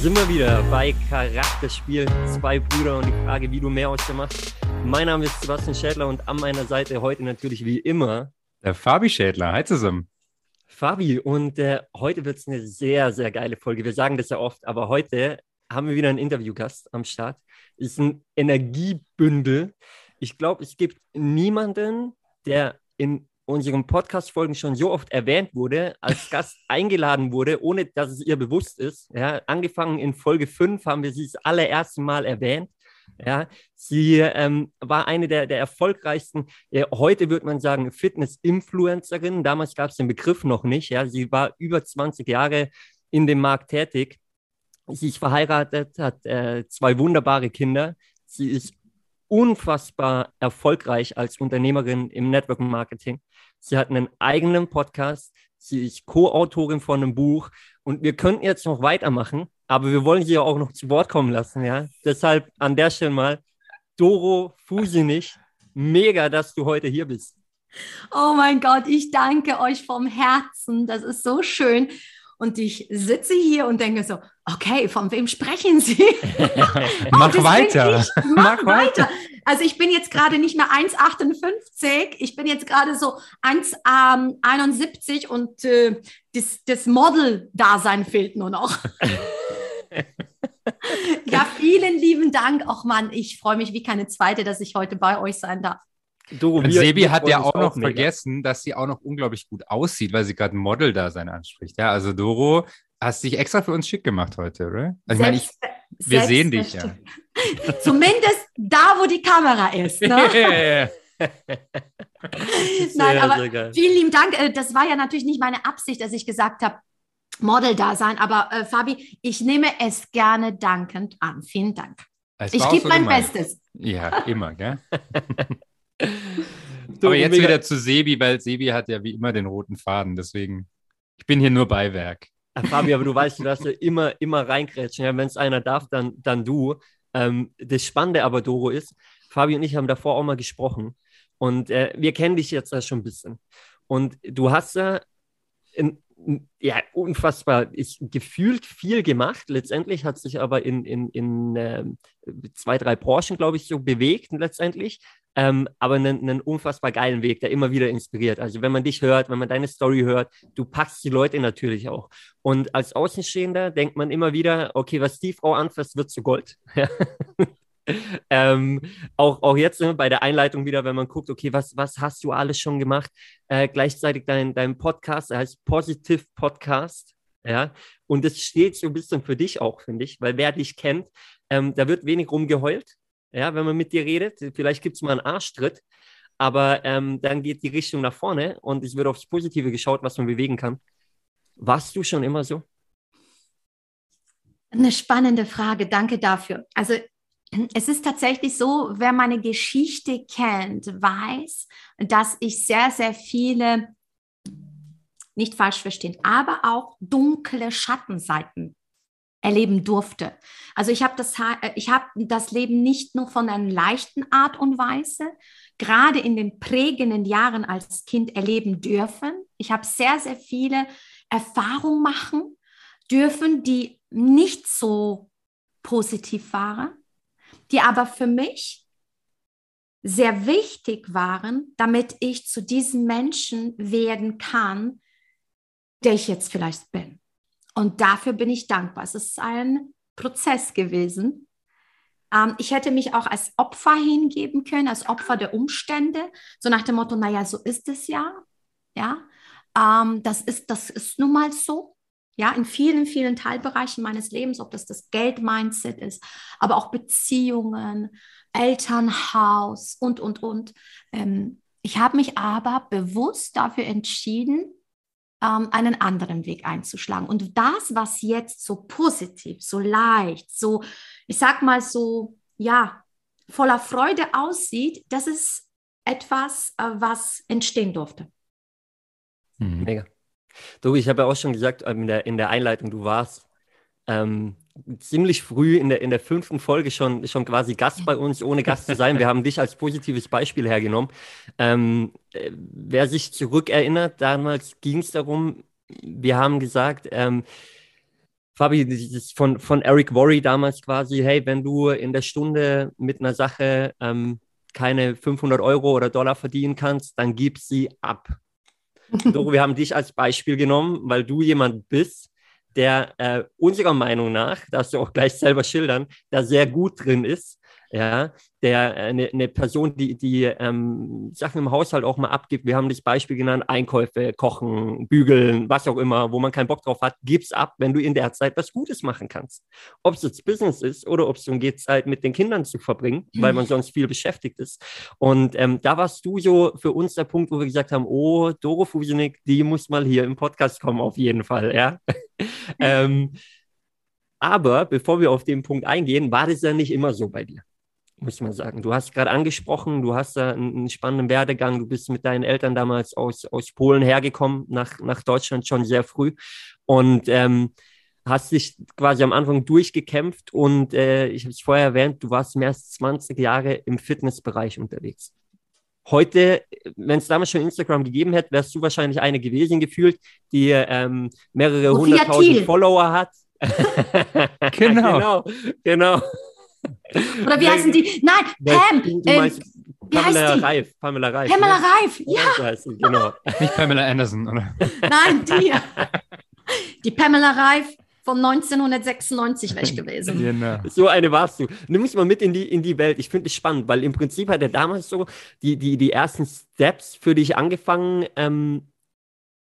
Sind wir wieder bei Charakterspiel Zwei Brüder und die Frage, wie du mehr aus dir machst. Mein Name ist Sebastian Schädler und an meiner Seite heute natürlich wie immer der Fabi Schädler. Hi zusammen. Fabi, und äh, heute wird es eine sehr, sehr geile Folge. Wir sagen das ja oft, aber heute haben wir wieder einen Interviewgast am Start. Ist ein Energiebündel. Ich glaube, es gibt niemanden, der in unseren Podcast-Folgen schon so oft erwähnt wurde, als Gast eingeladen wurde, ohne dass es ihr bewusst ist. Ja, angefangen in Folge 5 haben wir sie das allererste Mal erwähnt. Ja, sie ähm, war eine der, der erfolgreichsten, äh, heute würde man sagen, Fitness-Influencerin. Damals gab es den Begriff noch nicht. Ja, sie war über 20 Jahre in dem Markt tätig. Sie ist verheiratet, hat äh, zwei wunderbare Kinder. Sie ist unfassbar erfolgreich als Unternehmerin im Network Marketing. Sie hat einen eigenen Podcast. Sie ist Co-Autorin von einem Buch. Und wir könnten jetzt noch weitermachen, aber wir wollen sie ja auch noch zu Wort kommen lassen. Ja? Deshalb an der Stelle mal, Doro Fusinich, mega, dass du heute hier bist. Oh mein Gott, ich danke euch vom Herzen. Das ist so schön. Und ich sitze hier und denke so, okay, von wem sprechen Sie? Mach oh, weiter. Mach, Mach weiter. Also ich bin jetzt gerade nicht mehr 1,58, ich bin jetzt gerade so 1,71 ähm, und äh, das, das Model-Dasein fehlt nur noch. ja, vielen lieben Dank. Auch Mann, ich freue mich wie keine zweite, dass ich heute bei euch sein darf. Du, und Sebi hat ja auch noch vergessen, dass sie auch noch unglaublich gut aussieht, weil sie gerade ein Model-Dasein anspricht. Ja, also Doro, hast dich extra für uns schick gemacht heute, oder? Also Selbst, ich meine, ich, wir sehen dich ja. Zumindest da, wo die Kamera ist. Ne? Nein, aber vielen lieben Dank. Äh, das war ja natürlich nicht meine Absicht, dass ich gesagt habe, Model-Dasein. Aber äh, Fabi, ich nehme es gerne dankend an. Vielen Dank. Ich gebe so mein gemeint. Bestes. Ja, immer, gell? Aber jetzt wieder zu Sebi, weil Sebi hat ja wie immer den roten Faden. Deswegen, ich bin hier nur Beiwerk. Fabi, aber du weißt, du darfst ja immer, immer reinkrätschen. Ja, Wenn es einer darf, dann, dann du. Ähm, das Spannende aber, Doro, ist, Fabi und ich haben davor auch mal gesprochen. Und äh, wir kennen dich jetzt ja schon ein bisschen. Und du hast ja in, ja, unfassbar, ist gefühlt viel gemacht. Letztendlich hat sich aber in, in, in äh, zwei, drei Branchen, glaube ich, so bewegt letztendlich. Ähm, aber einen, unfassbar geilen Weg, der immer wieder inspiriert. Also wenn man dich hört, wenn man deine Story hört, du packst die Leute natürlich auch. Und als Außenstehender denkt man immer wieder, okay, was die Frau anfasst, wird zu Gold. ähm, auch, auch jetzt ne, bei der Einleitung wieder, wenn man guckt, okay, was, was hast du alles schon gemacht? Äh, gleichzeitig dein, dein Podcast, er heißt Positive Podcast. Ja, und das steht so ein bisschen für dich auch, finde ich, weil wer dich kennt, ähm, da wird wenig rumgeheult, ja, wenn man mit dir redet. Vielleicht gibt es mal einen Arschtritt, aber ähm, dann geht die Richtung nach vorne und es wird aufs Positive geschaut, was man bewegen kann. Warst du schon immer so? Eine spannende Frage, danke dafür. Also es ist tatsächlich so, wer meine Geschichte kennt, weiß, dass ich sehr, sehr viele, nicht falsch verstehen, aber auch dunkle Schattenseiten erleben durfte. Also ich habe das, ich habe das Leben nicht nur von einer leichten Art und Weise, gerade in den prägenden Jahren als Kind erleben dürfen. Ich habe sehr, sehr viele Erfahrungen machen dürfen, die nicht so positiv waren die aber für mich sehr wichtig waren, damit ich zu diesem Menschen werden kann, der ich jetzt vielleicht bin. Und dafür bin ich dankbar. Es ist ein Prozess gewesen. Ähm, ich hätte mich auch als Opfer hingeben können, als Opfer der Umstände, so nach dem Motto, naja, so ist es ja. Ja, ähm, das, ist, das ist nun mal so ja, in vielen, vielen Teilbereichen meines Lebens, ob das das Geld-Mindset ist, aber auch Beziehungen, Elternhaus und, und, und. Ähm, ich habe mich aber bewusst dafür entschieden, ähm, einen anderen Weg einzuschlagen. Und das, was jetzt so positiv, so leicht, so, ich sag mal so, ja, voller Freude aussieht, das ist etwas, äh, was entstehen durfte. Mhm. Mega. Du, ich habe ja auch schon gesagt ähm, in der, in der Einleitung, du warst ähm, ziemlich früh in der, in der fünften Folge schon, schon quasi Gast bei uns, ohne Gast zu sein. Wir haben dich als positives Beispiel hergenommen. Ähm, äh, wer sich zurückerinnert, damals ging es darum, wir haben gesagt, ähm, Fabi, von, von Eric Worry damals quasi, hey, wenn du in der Stunde mit einer Sache ähm, keine 500 Euro oder Dollar verdienen kannst, dann gib sie ab. Doro, wir haben dich als Beispiel genommen, weil du jemand bist, der äh, unserer Meinung nach, darfst du auch gleich selber schildern, da sehr gut drin ist, ja, der eine, äh, eine Person, die, die ähm, Sachen im Haushalt auch mal abgibt. Wir haben das Beispiel genannt, Einkäufe, Kochen, Bügeln, was auch immer, wo man keinen Bock drauf hat, gib's ab, wenn du in der Zeit was Gutes machen kannst. Ob es jetzt Business ist oder ob es darum geht, Zeit mit den Kindern zu verbringen, mhm. weil man sonst viel beschäftigt ist. Und ähm, da warst du so für uns der Punkt, wo wir gesagt haben, oh, Doro Fusenik, die muss mal hier im Podcast kommen, auf jeden Fall, ja. ähm, aber bevor wir auf den Punkt eingehen, war das ja nicht immer so bei dir muss man sagen. Du hast gerade angesprochen, du hast da einen, spannenden Werdegang. Du bist mit deinen Eltern damals aus, aus Polen hergekommen, nach, nach Deutschland schon sehr früh. Und ähm, hast dich quasi am Anfang durchgekämpft. Und äh, ich habe es vorher erwähnt, du warst mehr als 20 Jahre im Fitnessbereich unterwegs. Heute, wenn es damals schon Instagram gegeben hätte, wärst du wahrscheinlich eine gewesen gefühlt, die ähm, mehrere hunderttausend Follower hat. genau. genau, genau. Oder wie heißen die? Nein, Pam. Du, du meinst, Pamela Reif. Pamela Reif. Pamela ne? Reif, ja. Sie, genau. Nicht Pamela Anderson, oder? Nein, die. Die Pamela Reif von 1996 wäre ich gewesen. Genau. So eine warst du. Nimm mich mal mit in die, in die Welt. Ich finde es spannend, weil im Prinzip hat er damals so die, die, die ersten Steps für dich angefangen. Ähm,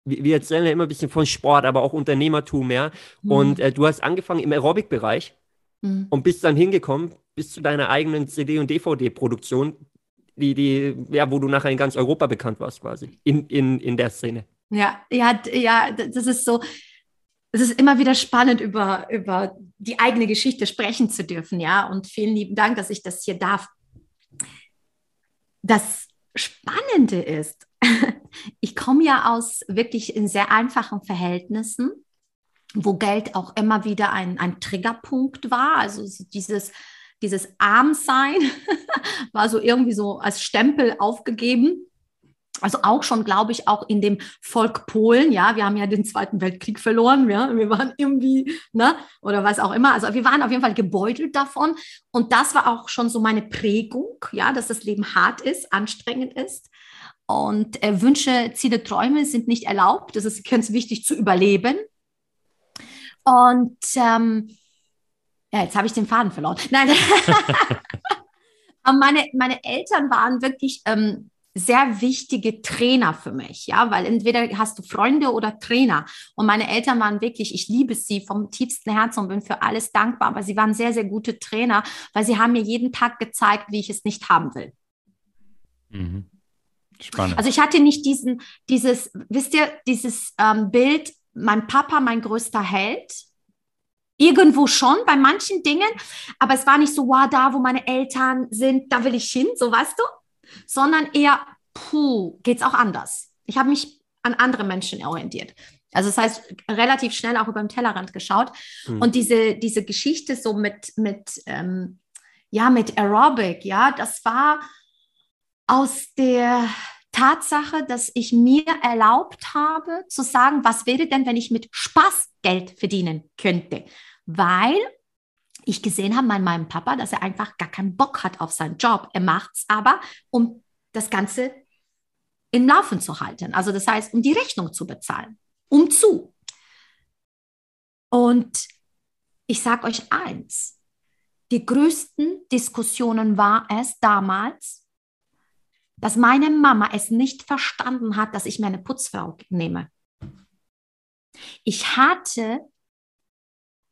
wir erzählen ja immer ein bisschen von Sport, aber auch Unternehmertum, ja. Mhm. Und äh, du hast angefangen im Aerobic-Bereich mhm. und bist dann hingekommen bis zu deiner eigenen CD- und DVD-Produktion, die, die, ja, wo du nachher in ganz Europa bekannt warst, quasi, in, in, in der Szene. Ja, ja, ja, das ist so, es ist immer wieder spannend, über, über die eigene Geschichte sprechen zu dürfen, ja. Und vielen lieben Dank, dass ich das hier darf. Das Spannende ist, ich komme ja aus wirklich in sehr einfachen Verhältnissen wo Geld auch immer wieder ein, ein Triggerpunkt war. Also dieses, dieses Armsein war so irgendwie so als Stempel aufgegeben. Also auch schon, glaube ich, auch in dem Volk Polen, ja, wir haben ja den Zweiten Weltkrieg verloren, ja, wir waren irgendwie, ne, oder was auch immer. Also wir waren auf jeden Fall gebeutelt davon. Und das war auch schon so meine Prägung, ja, dass das Leben hart ist, anstrengend ist. Und äh, Wünsche, Ziele, Träume sind nicht erlaubt. Das ist ganz wichtig zu überleben. Und ähm, ja, jetzt habe ich den Faden verloren. Nein, meine, meine Eltern waren wirklich ähm, sehr wichtige Trainer für mich, ja, weil entweder hast du Freunde oder Trainer. Und meine Eltern waren wirklich, ich liebe sie vom tiefsten Herzen und bin für alles dankbar, aber sie waren sehr, sehr gute Trainer, weil sie haben mir jeden Tag gezeigt, wie ich es nicht haben will. Mhm. Spannend. Also ich hatte nicht diesen, dieses, wisst ihr, dieses ähm, Bild, mein Papa mein größter Held. Irgendwo schon bei manchen Dingen, aber es war nicht so, wow, da wo meine Eltern sind, da will ich hin, so weißt du, sondern eher, puh, geht's auch anders. Ich habe mich an andere Menschen orientiert. Also das heißt, relativ schnell auch über den Tellerrand geschaut. Hm. Und diese, diese Geschichte so mit, mit, ähm, ja, mit Aerobic, ja, das war aus der Tatsache, dass ich mir erlaubt habe zu sagen, was wäre denn, wenn ich mit Spaß Geld verdienen könnte? Weil ich gesehen habe bei meinem Papa, dass er einfach gar keinen Bock hat auf seinen Job. Er macht es aber, um das Ganze im Laufen zu halten. Also das heißt, um die Rechnung zu bezahlen. Um zu. Und ich sage euch eins, die größten Diskussionen war es damals, dass meine Mama es nicht verstanden hat, dass ich mir eine Putzfrau nehme. Ich hatte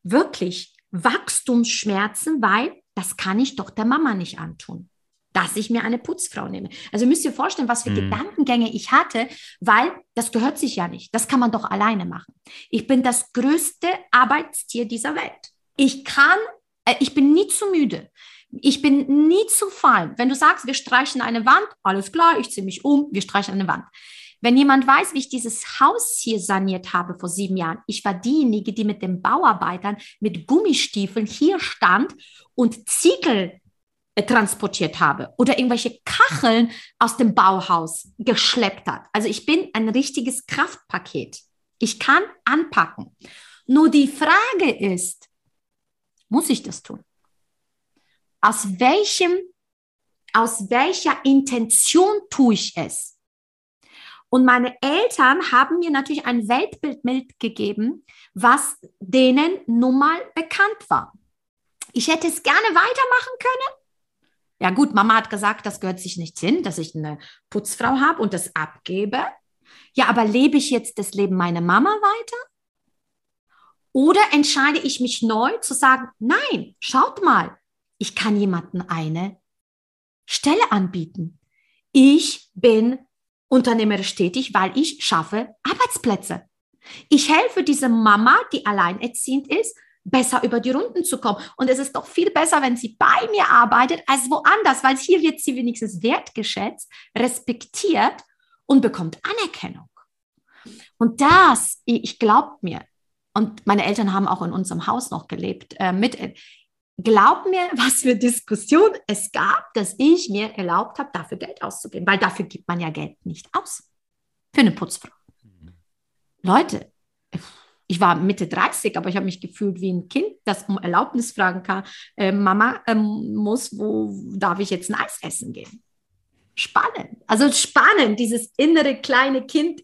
wirklich Wachstumsschmerzen, weil das kann ich doch der Mama nicht antun, dass ich mir eine Putzfrau nehme. Also müsst ihr vorstellen, was für mhm. Gedankengänge ich hatte, weil das gehört sich ja nicht. Das kann man doch alleine machen. Ich bin das größte Arbeitstier dieser Welt. Ich kann, äh, ich bin nie zu müde. Ich bin nie zu fallen. Wenn du sagst, wir streichen eine Wand, alles klar, ich ziehe mich um, wir streichen eine Wand. Wenn jemand weiß, wie ich dieses Haus hier saniert habe vor sieben Jahren, ich war diejenige, die mit den Bauarbeitern mit Gummistiefeln hier stand und Ziegel äh, transportiert habe oder irgendwelche Kacheln aus dem Bauhaus geschleppt hat. Also ich bin ein richtiges Kraftpaket. Ich kann anpacken. Nur die Frage ist, muss ich das tun? Aus welchem, aus welcher Intention tue ich es? Und meine Eltern haben mir natürlich ein Weltbild mitgegeben, was denen nun mal bekannt war. Ich hätte es gerne weitermachen können. Ja gut, Mama hat gesagt, das gehört sich nicht hin, dass ich eine Putzfrau habe und das abgebe. Ja, aber lebe ich jetzt das Leben meiner Mama weiter? Oder entscheide ich mich neu zu sagen, nein, schaut mal, ich kann jemanden eine Stelle anbieten. Ich bin unternehmerisch tätig, weil ich schaffe Arbeitsplätze. Ich helfe dieser Mama, die alleinerziehend ist, besser über die Runden zu kommen. Und es ist doch viel besser, wenn sie bei mir arbeitet, als woanders, weil hier wird sie wenigstens wertgeschätzt, respektiert und bekommt Anerkennung. Und das, ich glaube mir, und meine Eltern haben auch in unserem Haus noch gelebt, äh, mit, glaub mir, was für Diskussionen es gab, dass ich mir erlaubt habe, dafür Geld auszugeben, weil dafür gibt man ja Geld nicht aus. Für eine Putzfrau. Mhm. Leute, ich war Mitte 30, aber ich habe mich gefühlt wie ein Kind, das um Erlaubnis fragen kann, äh, Mama ähm, muss, wo darf ich jetzt ein Eis essen gehen? Spannend. Also spannend, dieses innere kleine Kind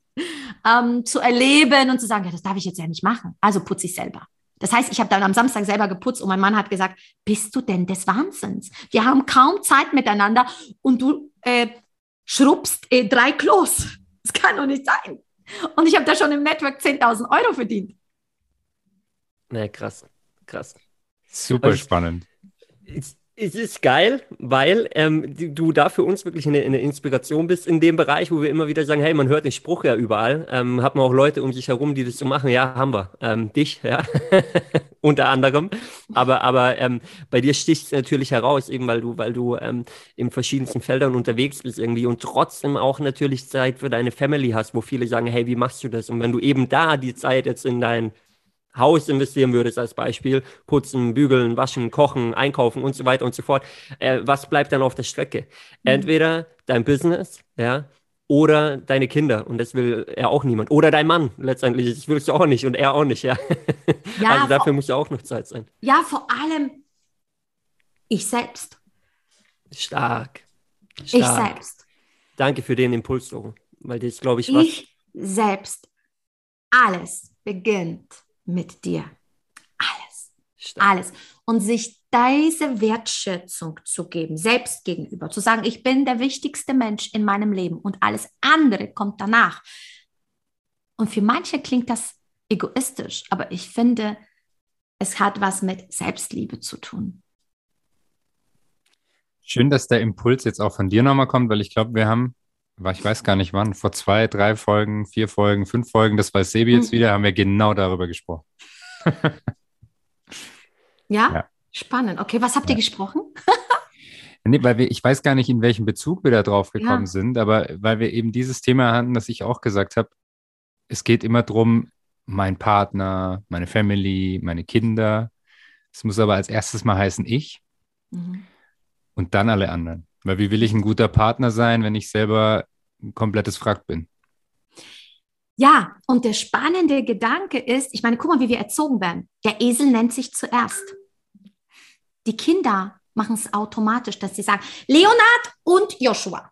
ähm, zu erleben und zu sagen, ja, das darf ich jetzt ja nicht machen. Also putze ich selber. Das heißt, ich habe dann am Samstag selber geputzt und mein Mann hat gesagt, bist du denn des Wahnsinns? Wir haben kaum Zeit miteinander und du äh, schrubbst äh, drei Klos. Das kann doch nicht sein. Und ich habe da schon im Network 10.000 Euro verdient. Na, krass, krass. Super also, spannend. Ich, es ist geil, weil ähm, du da für uns wirklich eine, eine, Inspiration bist in dem Bereich, wo wir immer wieder sagen, hey, man hört den Spruch ja überall. Ähm, hat man auch Leute um sich herum, die das so machen. Ja, haben wir. Ähm, dich, ja, unter anderem. Aber, aber ähm, bei dir sticht es natürlich heraus, eben weil du, weil du ähm, in verschiedensten Feldern unterwegs bist irgendwie und trotzdem auch natürlich Zeit für deine Family hast, wo viele sagen, hey, wie machst du das? Und wenn du eben da die Zeit jetzt in dein Haus investieren würdest als Beispiel, putzen, bügeln, waschen, kochen, einkaufen und so weiter und so fort, äh, was bleibt dann auf der Strecke? Mhm. Entweder dein Business, ja, oder deine Kinder und das will er auch niemand. Oder dein Mann letztendlich, das willst du auch nicht und er auch nicht, ja. ja also dafür muss ja auch noch Zeit sein. Ja, vor allem ich selbst. Stark. Stark. Ich selbst. Danke für den Impuls, weil das glaube ich was. Ich selbst. Alles beginnt mit dir. Alles. Stimmt. Alles. Und sich diese Wertschätzung zu geben, selbst gegenüber, zu sagen, ich bin der wichtigste Mensch in meinem Leben und alles andere kommt danach. Und für manche klingt das egoistisch, aber ich finde, es hat was mit Selbstliebe zu tun. Schön, dass der Impuls jetzt auch von dir nochmal kommt, weil ich glaube, wir haben ich weiß gar nicht wann, vor zwei, drei Folgen, vier Folgen, fünf Folgen, das weiß Sebi jetzt mhm. wieder, haben wir genau darüber gesprochen. ja? ja? Spannend. Okay, was habt ihr gesprochen? nee, weil wir, ich weiß gar nicht, in welchem Bezug wir da drauf gekommen ja. sind, aber weil wir eben dieses Thema hatten, dass ich auch gesagt habe, es geht immer darum, mein Partner, meine Family, meine Kinder. Es muss aber als erstes mal heißen ich mhm. und dann alle anderen. Weil wie will ich ein guter Partner sein, wenn ich selber ein komplettes Wrack bin? Ja, und der spannende Gedanke ist, ich meine, guck mal, wie wir erzogen werden. Der Esel nennt sich zuerst. Die Kinder machen es automatisch, dass sie sagen, Leonard und Joshua.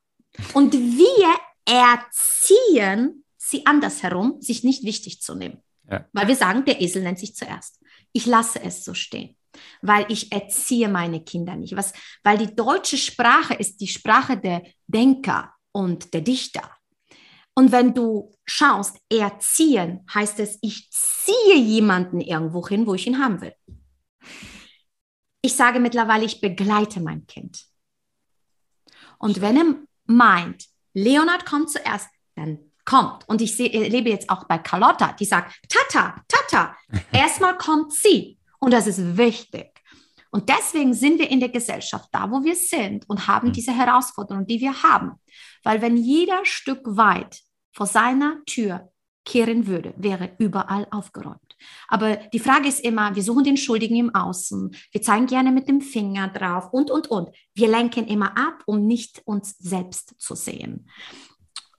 Und wir erziehen sie andersherum, sich nicht wichtig zu nehmen. Ja. Weil wir sagen, der Esel nennt sich zuerst. Ich lasse es so stehen weil ich erziehe meine Kinder nicht. Was, weil die deutsche Sprache ist die Sprache der Denker und der Dichter. Und wenn du schaust, erziehen, heißt es, ich ziehe jemanden irgendwo hin, wo ich ihn haben will. Ich sage mittlerweile, ich begleite mein Kind. Und wenn er meint, Leonard kommt zuerst, dann kommt. Und ich lebe jetzt auch bei Carlotta, die sagt, Tata, Tata, erstmal kommt sie. Und das ist wichtig. Und deswegen sind wir in der Gesellschaft da, wo wir sind und haben mhm. diese Herausforderungen, die wir haben. Weil wenn jeder Stück weit vor seiner Tür kehren würde, wäre überall aufgeräumt. Aber die Frage ist immer, wir suchen den Schuldigen im Außen, wir zeigen gerne mit dem Finger drauf und, und, und. Wir lenken immer ab, um nicht uns selbst zu sehen.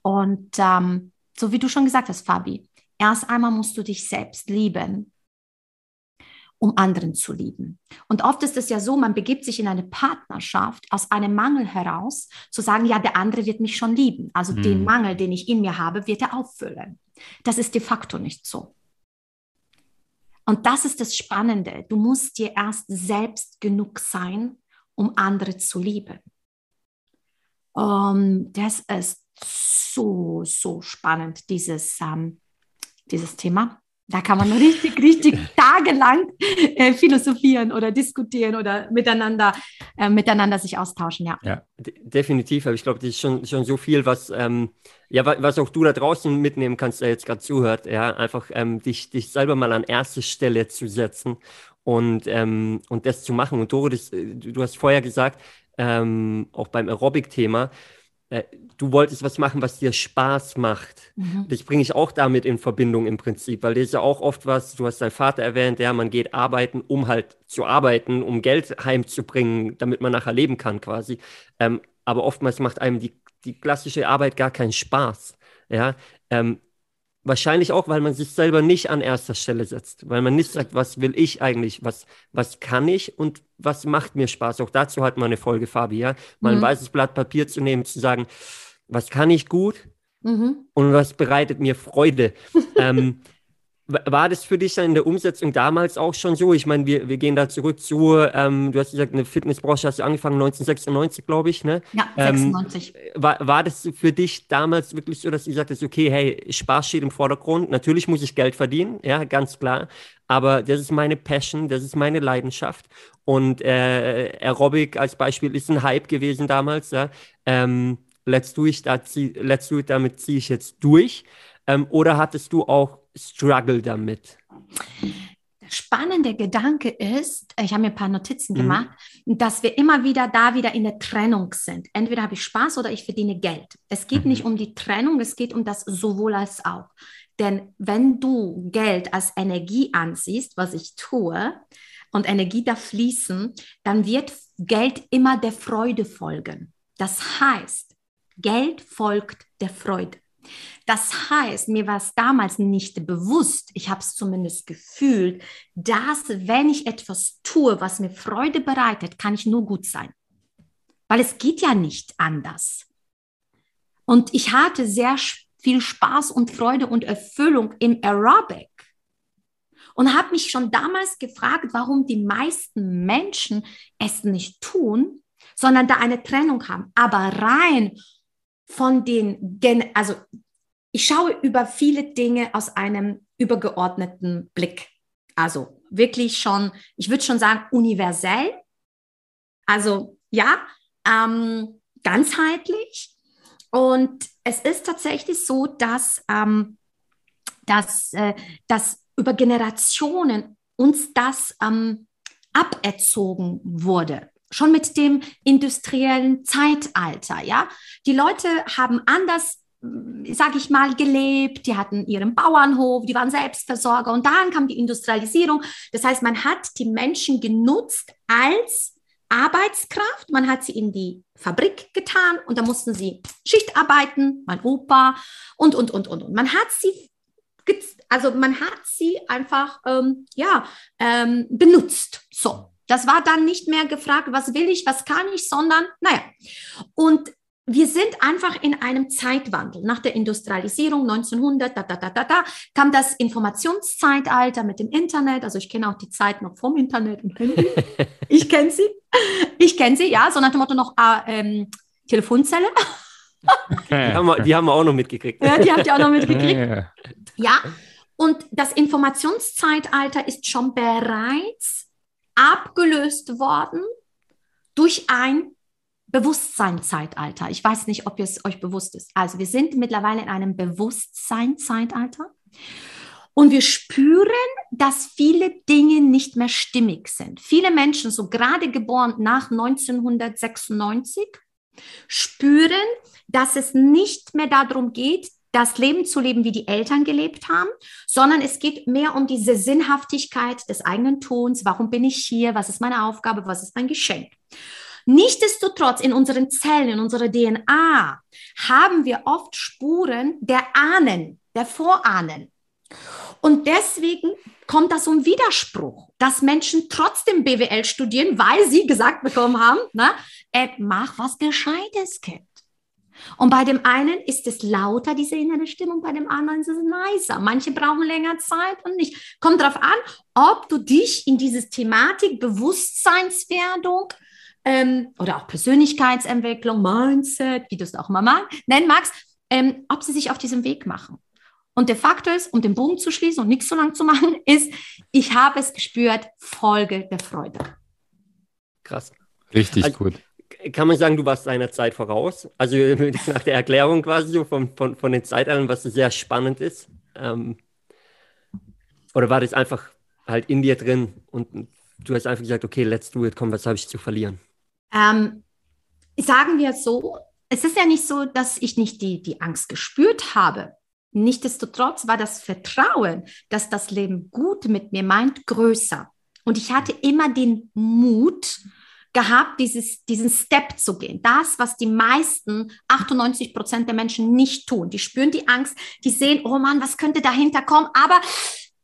Und ähm, so wie du schon gesagt hast, Fabi, erst einmal musst du dich selbst lieben um anderen zu lieben. Und oft ist es ja so, man begibt sich in eine Partnerschaft aus einem Mangel heraus, zu sagen, ja, der andere wird mich schon lieben. Also mhm. den Mangel, den ich in mir habe, wird er auffüllen. Das ist de facto nicht so. Und das ist das Spannende. Du musst dir erst selbst genug sein, um andere zu lieben. Um, das ist so, so spannend, dieses, um, dieses Thema. Da kann man richtig, richtig tagelang äh, philosophieren oder diskutieren oder miteinander, äh, miteinander sich austauschen, ja. Ja, definitiv. Aber ich glaube, das ist schon, schon so viel, was, ähm, ja, was auch du da draußen mitnehmen kannst, der jetzt gerade zuhört. Ja, einfach ähm, dich, dich selber mal an erste Stelle zu setzen und, ähm, und das zu machen. Und Doro, das, äh, du hast vorher gesagt, ähm, auch beim Aerobic-Thema, äh, du wolltest was machen, was dir Spaß macht. Mhm. Das bringe ich auch damit in Verbindung im Prinzip, weil das ist ja auch oft was, du hast deinen Vater erwähnt, ja, man geht arbeiten, um halt zu arbeiten, um Geld heimzubringen, damit man nachher leben kann quasi. Ähm, aber oftmals macht einem die, die klassische Arbeit gar keinen Spaß. Ja, ähm, Wahrscheinlich auch, weil man sich selber nicht an erster Stelle setzt, weil man nicht sagt, was will ich eigentlich, was, was kann ich und was macht mir Spaß. Auch dazu hat man eine Folge, Fabi, ja. Mal mhm. ein weißes Blatt Papier zu nehmen, zu sagen, was kann ich gut mhm. und was bereitet mir Freude. ähm, war das für dich dann in der Umsetzung damals auch schon so? Ich meine, wir, wir gehen da zurück zu, ähm, du hast gesagt, eine Fitnessbranche hast du angefangen 1996, glaube ich, ne? Ja, 96. Ähm, war, war das für dich damals wirklich so, dass du sagtest, okay, hey, Spaß steht im Vordergrund, natürlich muss ich Geld verdienen, ja, ganz klar, aber das ist meine Passion, das ist meine Leidenschaft und äh, Aerobic als Beispiel ist ein Hype gewesen damals, ja? Ähm, let's do it, let's do it, damit ziehe ich jetzt durch. Ähm, oder hattest du auch Struggle damit? Der spannende Gedanke ist, ich habe mir ein paar Notizen mhm. gemacht, dass wir immer wieder da wieder in der Trennung sind. Entweder habe ich Spaß oder ich verdiene Geld. Es geht mhm. nicht um die Trennung, es geht um das sowohl als auch. Denn wenn du Geld als Energie ansiehst, was ich tue, und Energie da fließen, dann wird Geld immer der Freude folgen. Das heißt, Geld folgt der Freude. Das heißt, mir war es damals nicht bewusst, ich habe es zumindest gefühlt, dass wenn ich etwas tue, was mir Freude bereitet, kann ich nur gut sein. Weil es geht ja nicht anders. Und ich hatte sehr viel Spaß und Freude und Erfüllung im Aerobic. Und habe mich schon damals gefragt, warum die meisten Menschen es nicht tun, sondern da eine Trennung haben. Aber rein von den, Gen also ich schaue über viele Dinge aus einem übergeordneten Blick. Also wirklich schon, ich würde schon sagen, universell. Also ja, ähm, ganzheitlich. Und es ist tatsächlich so, dass, ähm, dass, äh, dass über Generationen uns das ähm, aberzogen wurde schon mit dem industriellen Zeitalter, ja. Die Leute haben anders sage ich mal, gelebt, die hatten ihren Bauernhof, die waren Selbstversorger und dann kam die Industrialisierung. Das heißt, man hat die Menschen genutzt als Arbeitskraft, man hat sie in die Fabrik getan und da mussten sie Schicht arbeiten, mein Opa und, und, und, und. und. Man hat sie, also man hat sie einfach, ähm, ja, ähm, benutzt. So, das war dann nicht mehr gefragt, was will ich, was kann ich, sondern naja. Und wir sind einfach in einem Zeitwandel. Nach der Industrialisierung 1900, da, da, da, da, da, kam das Informationszeitalter mit dem Internet. Also ich kenne auch die Zeit noch vom Internet und Handy. Ich kenne sie. Ich kenne sie, ja, so nach dem Motto noch äh, ähm, Telefonzelle. Die haben, wir, die haben wir auch noch mitgekriegt. Ja, die habt ihr auch noch mitgekriegt. Ja, und das Informationszeitalter ist schon bereits abgelöst worden durch ein Bewusstseinszeitalter. Ich weiß nicht, ob es euch bewusst ist. Also wir sind mittlerweile in einem Bewusstseinszeitalter und wir spüren, dass viele Dinge nicht mehr stimmig sind. Viele Menschen, so gerade geboren nach 1996, spüren, dass es nicht mehr darum geht, das Leben zu leben, wie die Eltern gelebt haben, sondern es geht mehr um diese Sinnhaftigkeit des eigenen Tuns. Warum bin ich hier? Was ist meine Aufgabe? Was ist mein Geschenk? Nichtsdestotrotz in unseren Zellen, in unserer DNA haben wir oft Spuren der Ahnen, der Vorahnen. Und deswegen kommt das ein Widerspruch, dass Menschen trotzdem BWL studieren, weil sie gesagt bekommen haben, na, äh, mach was Gescheites, Kind. Und bei dem einen ist es lauter, diese innere Stimmung, bei dem anderen ist es leiser. Manche brauchen länger Zeit und nicht. Kommt darauf an, ob du dich in diese Thematik Bewusstseinswerdung ähm, oder auch Persönlichkeitsentwicklung, Mindset, wie du es auch mal nennen magst, ähm, ob sie sich auf diesem Weg machen. Und der Faktor ist, um den Bogen zu schließen und nichts so lang zu machen, ist, ich habe es gespürt, Folge der Freude. Krass. Richtig also, gut. Kann man sagen, du warst deiner Zeit voraus? Also nach der Erklärung quasi so von, von, von den Zeitaltern, was sehr spannend ist. Ähm, oder war das einfach halt in dir drin und du hast einfach gesagt, okay, let's do it, komm, was habe ich zu verlieren? Ähm, sagen wir so, es ist ja nicht so, dass ich nicht die, die Angst gespürt habe. Nichtsdestotrotz war das Vertrauen, dass das Leben gut mit mir meint, größer. Und ich hatte immer den Mut gehabt, dieses, diesen Step zu gehen. Das, was die meisten, 98 Prozent der Menschen nicht tun. Die spüren die Angst, die sehen, oh Mann, was könnte dahinter kommen? Aber,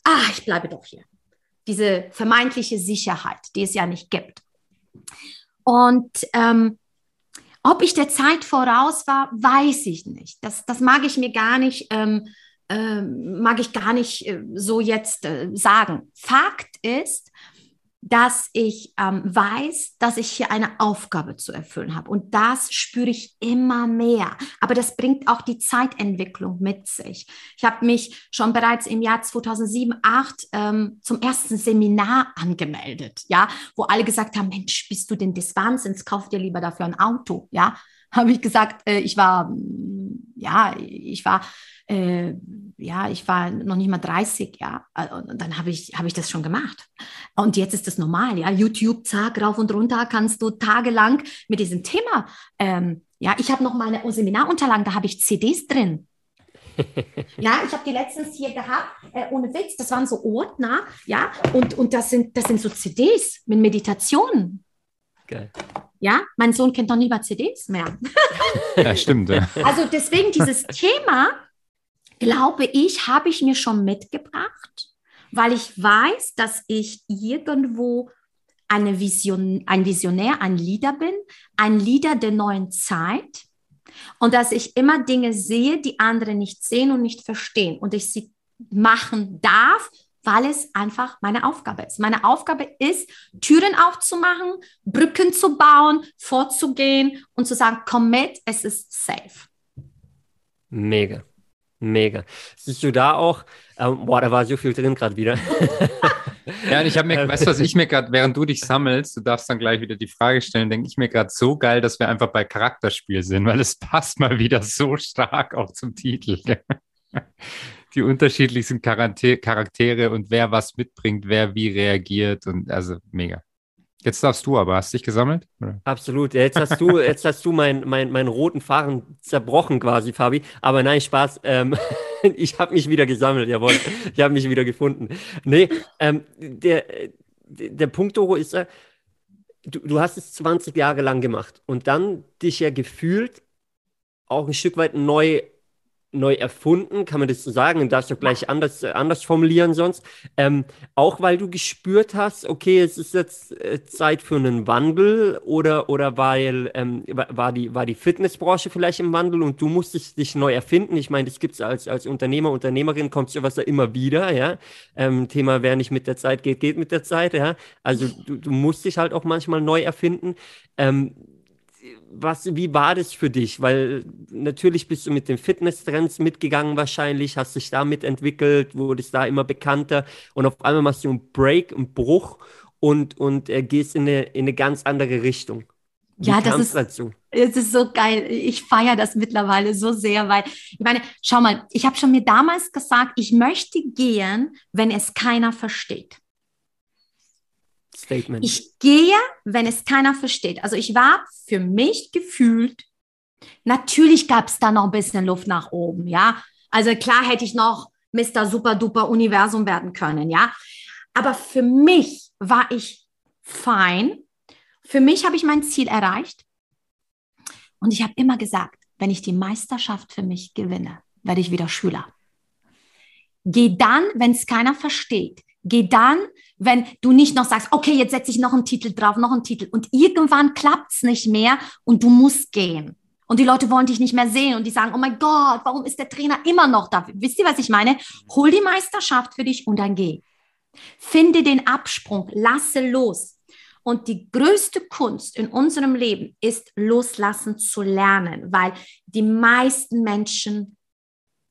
ah, ich bleibe doch hier. Diese vermeintliche Sicherheit, die es ja nicht gibt. Und ähm, ob ich der Zeit voraus war, weiß ich nicht. Das, das mag ich mir gar nicht, ähm, äh, mag ich gar nicht äh, so jetzt äh, sagen. Fakt ist, dass ich ähm, weiß, dass ich hier eine Aufgabe zu erfüllen habe. Und das spüre ich immer mehr. Aber das bringt auch die Zeitentwicklung mit sich. Ich habe mich schon bereits im Jahr 2007, 2008 ähm, zum ersten Seminar angemeldet, ja, wo alle gesagt haben, Mensch, bist du denn des Wahnsinns? Kauf dir lieber dafür ein Auto, ja. Habe ich gesagt, äh, ich war, ja, ich war äh, ja, ich war noch nicht mal 30, ja, und dann habe ich, hab ich das schon gemacht. Und jetzt ist das normal, ja, YouTube, zack, rauf und runter, kannst du tagelang mit diesem Thema, ähm, ja, ich habe noch meine Seminarunterlagen, da habe ich CDs drin. ja, ich habe die letztens hier gehabt, äh, ohne Witz, das waren so Ordner, ja, und, und das, sind, das sind so CDs mit Meditationen. Geil. Ja, mein Sohn kennt noch nie mal CDs mehr. ja, stimmt. Ja. Also deswegen dieses Thema, glaube ich, habe ich mir schon mitgebracht, weil ich weiß, dass ich irgendwo eine Vision, ein Visionär, ein Leader bin, ein Leader der neuen Zeit und dass ich immer Dinge sehe, die andere nicht sehen und nicht verstehen und ich sie machen darf, weil es einfach meine Aufgabe ist. Meine Aufgabe ist, Türen aufzumachen, Brücken zu bauen, vorzugehen und zu sagen, komm mit, es ist safe. Mega. Mega. Siehst du da auch, ähm, boah, da war so viel drin gerade wieder. ja, und ich habe mir, weißt du, was ich mir gerade, während du dich sammelst, du darfst dann gleich wieder die Frage stellen, denke ich mir gerade so geil, dass wir einfach bei Charakterspiel sind, weil es passt mal wieder so stark auch zum Titel. Die unterschiedlichsten Charaktere und wer was mitbringt, wer wie reagiert und also mega. Jetzt darfst du aber, hast dich gesammelt? Oder? Absolut. Jetzt hast du, jetzt hast du meinen mein, mein roten Faden zerbrochen quasi, Fabi. Aber nein, Spaß. Ähm, ich habe mich wieder gesammelt, jawohl. Ich habe mich wieder gefunden. Nee, ähm, der, der Punkt, Doro, ist, äh, du, du hast es 20 Jahre lang gemacht und dann dich ja gefühlt auch ein Stück weit neu neu erfunden, kann man das so sagen? Und darfst du gleich anders, äh, anders formulieren sonst. Ähm, auch weil du gespürt hast, okay, es ist jetzt äh, Zeit für einen Wandel oder, oder weil ähm, war, die, war die Fitnessbranche vielleicht im Wandel und du musstest dich neu erfinden. Ich meine, das gibt es als, als Unternehmer, Unternehmerin, kommt sowas ja immer wieder, ja. Ähm, Thema, wer nicht mit der Zeit geht, geht mit der Zeit, ja. Also du, du musst dich halt auch manchmal neu erfinden. Ähm, was, wie war das für dich? Weil natürlich bist du mit den Fitnesstrends mitgegangen wahrscheinlich, hast dich damit entwickelt, wurdest da immer bekannter und auf einmal machst du einen Break, einen Bruch und, und äh, gehst in eine, in eine ganz andere Richtung. Wie ja, das ist, dazu? es ist so geil. Ich feiere das mittlerweile so sehr, weil ich meine, schau mal, ich habe schon mir damals gesagt, ich möchte gehen, wenn es keiner versteht. Statement. Ich gehe, wenn es keiner versteht. Also ich war für mich gefühlt, natürlich gab es da noch ein bisschen Luft nach oben, ja. Also klar hätte ich noch Mr. Super Duper Universum werden können, ja. Aber für mich war ich fein. Für mich habe ich mein Ziel erreicht. Und ich habe immer gesagt, wenn ich die Meisterschaft für mich gewinne, werde ich wieder Schüler. Geh dann, wenn es keiner versteht. Geh dann, wenn du nicht noch sagst, okay, jetzt setze ich noch einen Titel drauf, noch einen Titel. Und irgendwann klappt es nicht mehr und du musst gehen. Und die Leute wollen dich nicht mehr sehen und die sagen, oh mein Gott, warum ist der Trainer immer noch da? Wisst ihr, was ich meine? Hol die Meisterschaft für dich und dann geh. Finde den Absprung, lasse los. Und die größte Kunst in unserem Leben ist loslassen zu lernen, weil die meisten Menschen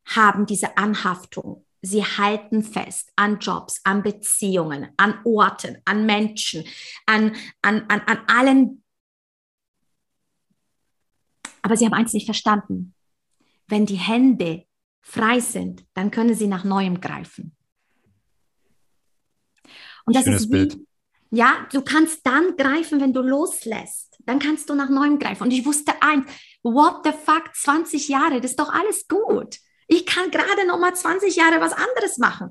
haben diese Anhaftung. Sie halten fest an Jobs, an Beziehungen, an Orten, an Menschen, an, an, an, an allen aber sie haben eins nicht verstanden. Wenn die Hände frei sind, dann können sie nach Neuem greifen. Und das Schönes ist wie, Bild. ja, du kannst dann greifen, wenn du loslässt. Dann kannst du nach Neuem greifen. Und ich wusste eins, what the fuck, 20 Jahre, das ist doch alles gut. Ich kann gerade noch mal 20 Jahre was anderes machen.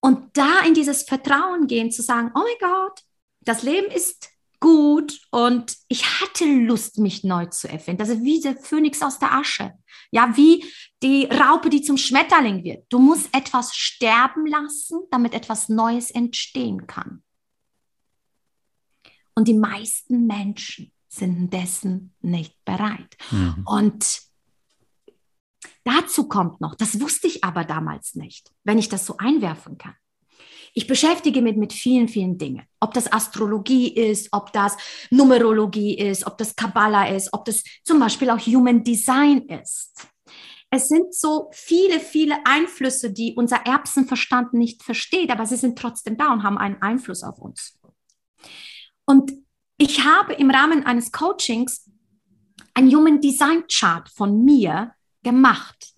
Und da in dieses Vertrauen gehen, zu sagen, oh mein Gott, das Leben ist gut und ich hatte Lust, mich neu zu erfinden. Das ist wie der Phönix aus der Asche. Ja, wie die Raupe, die zum Schmetterling wird. Du musst etwas sterben lassen, damit etwas Neues entstehen kann. Und die meisten Menschen sind dessen nicht bereit. Mhm. Und dazu kommt noch, das wusste ich aber damals nicht, wenn ich das so einwerfen kann. Ich beschäftige mich mit vielen, vielen Dingen. Ob das Astrologie ist, ob das Numerologie ist, ob das Kabbalah ist, ob das zum Beispiel auch Human Design ist. Es sind so viele, viele Einflüsse, die unser Erbsenverstand nicht versteht, aber sie sind trotzdem da und haben einen Einfluss auf uns. Und ich habe im Rahmen eines Coachings ein Human Design Chart von mir gemacht.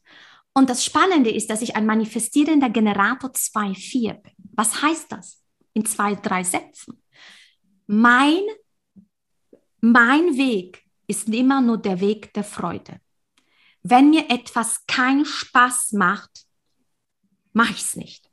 Und das Spannende ist, dass ich ein manifestierender Generator 2.4 bin. Was heißt das? In zwei, drei Sätzen. Mein, mein Weg ist immer nur der Weg der Freude. Wenn mir etwas keinen Spaß macht, mache ich es nicht.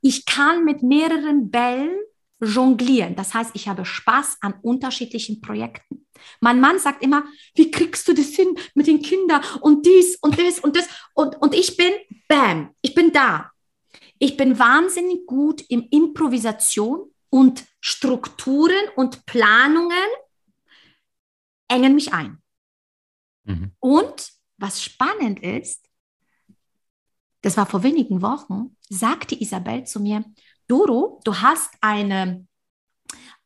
Ich kann mit mehreren Bällen jonglieren. Das heißt, ich habe Spaß an unterschiedlichen Projekten. Mein Mann sagt immer, wie kriegst du das hin mit den Kindern und dies und das und das? Und, und ich bin, bam, ich bin da. Ich bin wahnsinnig gut im Improvisation und Strukturen und Planungen engen mich ein. Mhm. Und was spannend ist, das war vor wenigen Wochen, sagte Isabel zu mir, Doro, du hast eine,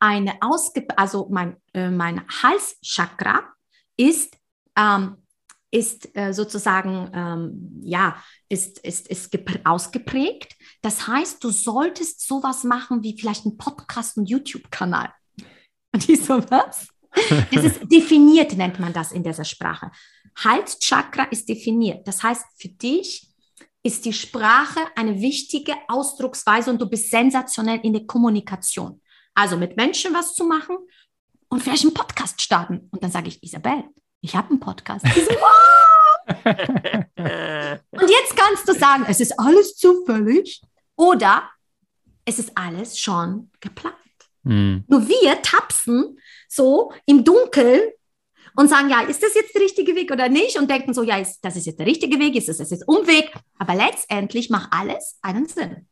eine ausge, also mein, äh, mein Halschakra ist ähm, ist äh, sozusagen, ähm, ja, ist, ist, ist ausgeprägt. Das heißt, du solltest sowas machen wie vielleicht ein Podcast, ein YouTube-Kanal. Und ich so, was? Das ist definiert, nennt man das in dieser Sprache. Halschakra ist definiert. Das heißt, für dich ist die Sprache eine wichtige Ausdrucksweise und du bist sensationell in der Kommunikation. Also mit Menschen was zu machen und vielleicht einen Podcast starten. Und dann sage ich, Isabel, ich habe einen Podcast. So, Und jetzt kannst du sagen, es ist alles zufällig oder es ist alles schon geplant. Mhm. Nur wir tapsen so im Dunkeln und sagen, ja, ist das jetzt der richtige Weg oder nicht? Und denken so, ja, ist, das ist jetzt der richtige Weg, ist das jetzt Umweg? Aber letztendlich macht alles einen Sinn.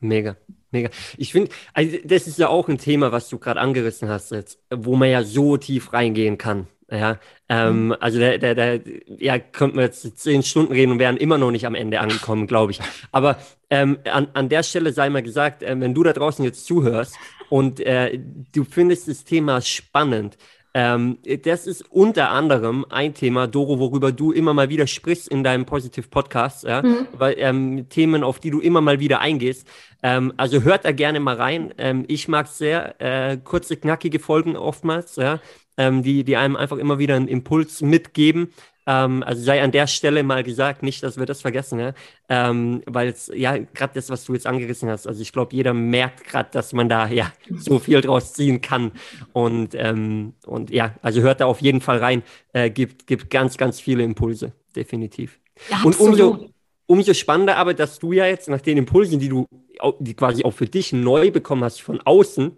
Mega, mega. Ich finde, also das ist ja auch ein Thema, was du gerade angerissen hast, jetzt, wo man ja so tief reingehen kann. Ja, ähm, mhm. also der, der, der, ja, könnten wir jetzt zehn Stunden reden und wären immer noch nicht am Ende angekommen, glaube ich. Aber ähm, an, an der Stelle sei mal gesagt, äh, wenn du da draußen jetzt zuhörst und äh, du findest das Thema spannend, ähm, das ist unter anderem ein Thema, Doro, worüber du immer mal wieder sprichst in deinem Positive Podcast, ja? Mhm. weil ähm, Themen, auf die du immer mal wieder eingehst. Ähm, also hört da gerne mal rein. Ähm, ich mag sehr äh, kurze, knackige Folgen oftmals, ja? Ähm, die, die einem einfach immer wieder einen Impuls mitgeben. Ähm, also sei an der Stelle mal gesagt, nicht, dass wir das vergessen, ja? ähm, weil es ja gerade das, was du jetzt angerissen hast. Also ich glaube, jeder merkt gerade, dass man da ja so viel draus ziehen kann und ähm, und ja, also hört da auf jeden Fall rein, äh, gibt gibt ganz ganz viele Impulse, definitiv. Ja, und umso umso spannender aber, dass du ja jetzt nach den Impulsen, die du die quasi auch für dich neu bekommen hast von außen,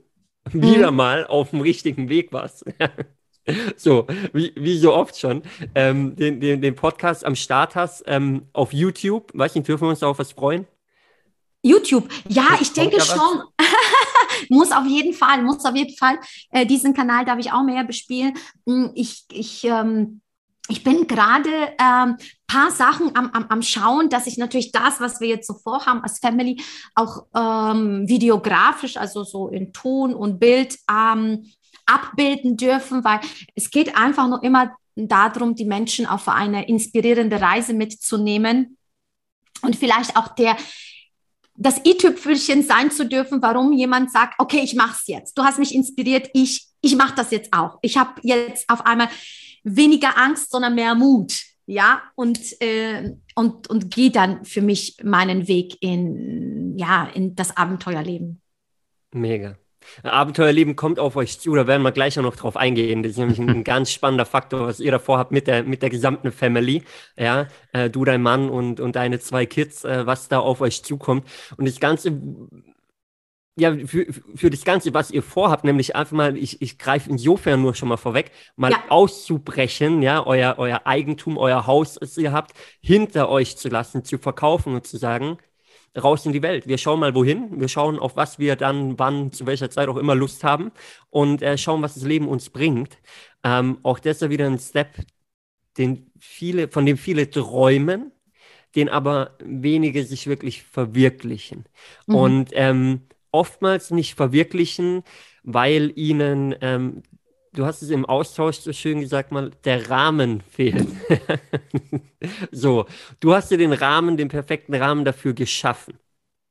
wieder mhm. mal auf dem richtigen Weg warst. So, wie, wie so oft schon, ähm, den, den, den Podcast am Start hast ähm, auf YouTube. Weißt du, dürfen wir uns auf was freuen? YouTube, ja, ich denke schon. muss auf jeden Fall, muss auf jeden Fall. Äh, diesen Kanal darf ich auch mehr bespielen. Hm, ich, ich, ähm, ich bin gerade ähm, paar Sachen am, am, am Schauen, dass ich natürlich das, was wir jetzt so vorhaben als Family, auch ähm, videografisch, also so in Ton und Bild ähm, abbilden dürfen, weil es geht einfach nur immer darum, die Menschen auf eine inspirierende Reise mitzunehmen und vielleicht auch der das i-Tüpfelchen sein zu dürfen, warum jemand sagt, okay, ich mache es jetzt. Du hast mich inspiriert, ich ich mache das jetzt auch. Ich habe jetzt auf einmal weniger Angst, sondern mehr Mut, ja, und äh, und und gehe dann für mich meinen Weg in ja in das Abenteuerleben. Mega. Abenteuerleben kommt auf euch zu, da werden wir gleich auch noch drauf eingehen. Das ist nämlich ein, ganz spannender Faktor, was ihr davor habt mit der, mit der gesamten Family. Ja, äh, du, dein Mann und, und deine zwei Kids, äh, was da auf euch zukommt. Und das Ganze, ja, für, für das Ganze, was ihr vorhabt, nämlich einfach mal, ich, ich greife insofern nur schon mal vorweg, mal ja. auszubrechen, ja, euer, euer Eigentum, euer Haus, das ihr habt, hinter euch zu lassen, zu verkaufen und zu sagen, raus in die Welt. Wir schauen mal wohin, wir schauen, auf was wir dann, wann, zu welcher Zeit auch immer Lust haben und äh, schauen, was das Leben uns bringt. Ähm, auch das ist wieder ein Step, den viele, von dem viele träumen, den aber wenige sich wirklich verwirklichen. Mhm. Und ähm, oftmals nicht verwirklichen, weil ihnen ähm, du hast es im Austausch so schön gesagt mal, der Rahmen fehlt. so, du hast dir den Rahmen, den perfekten Rahmen dafür geschaffen.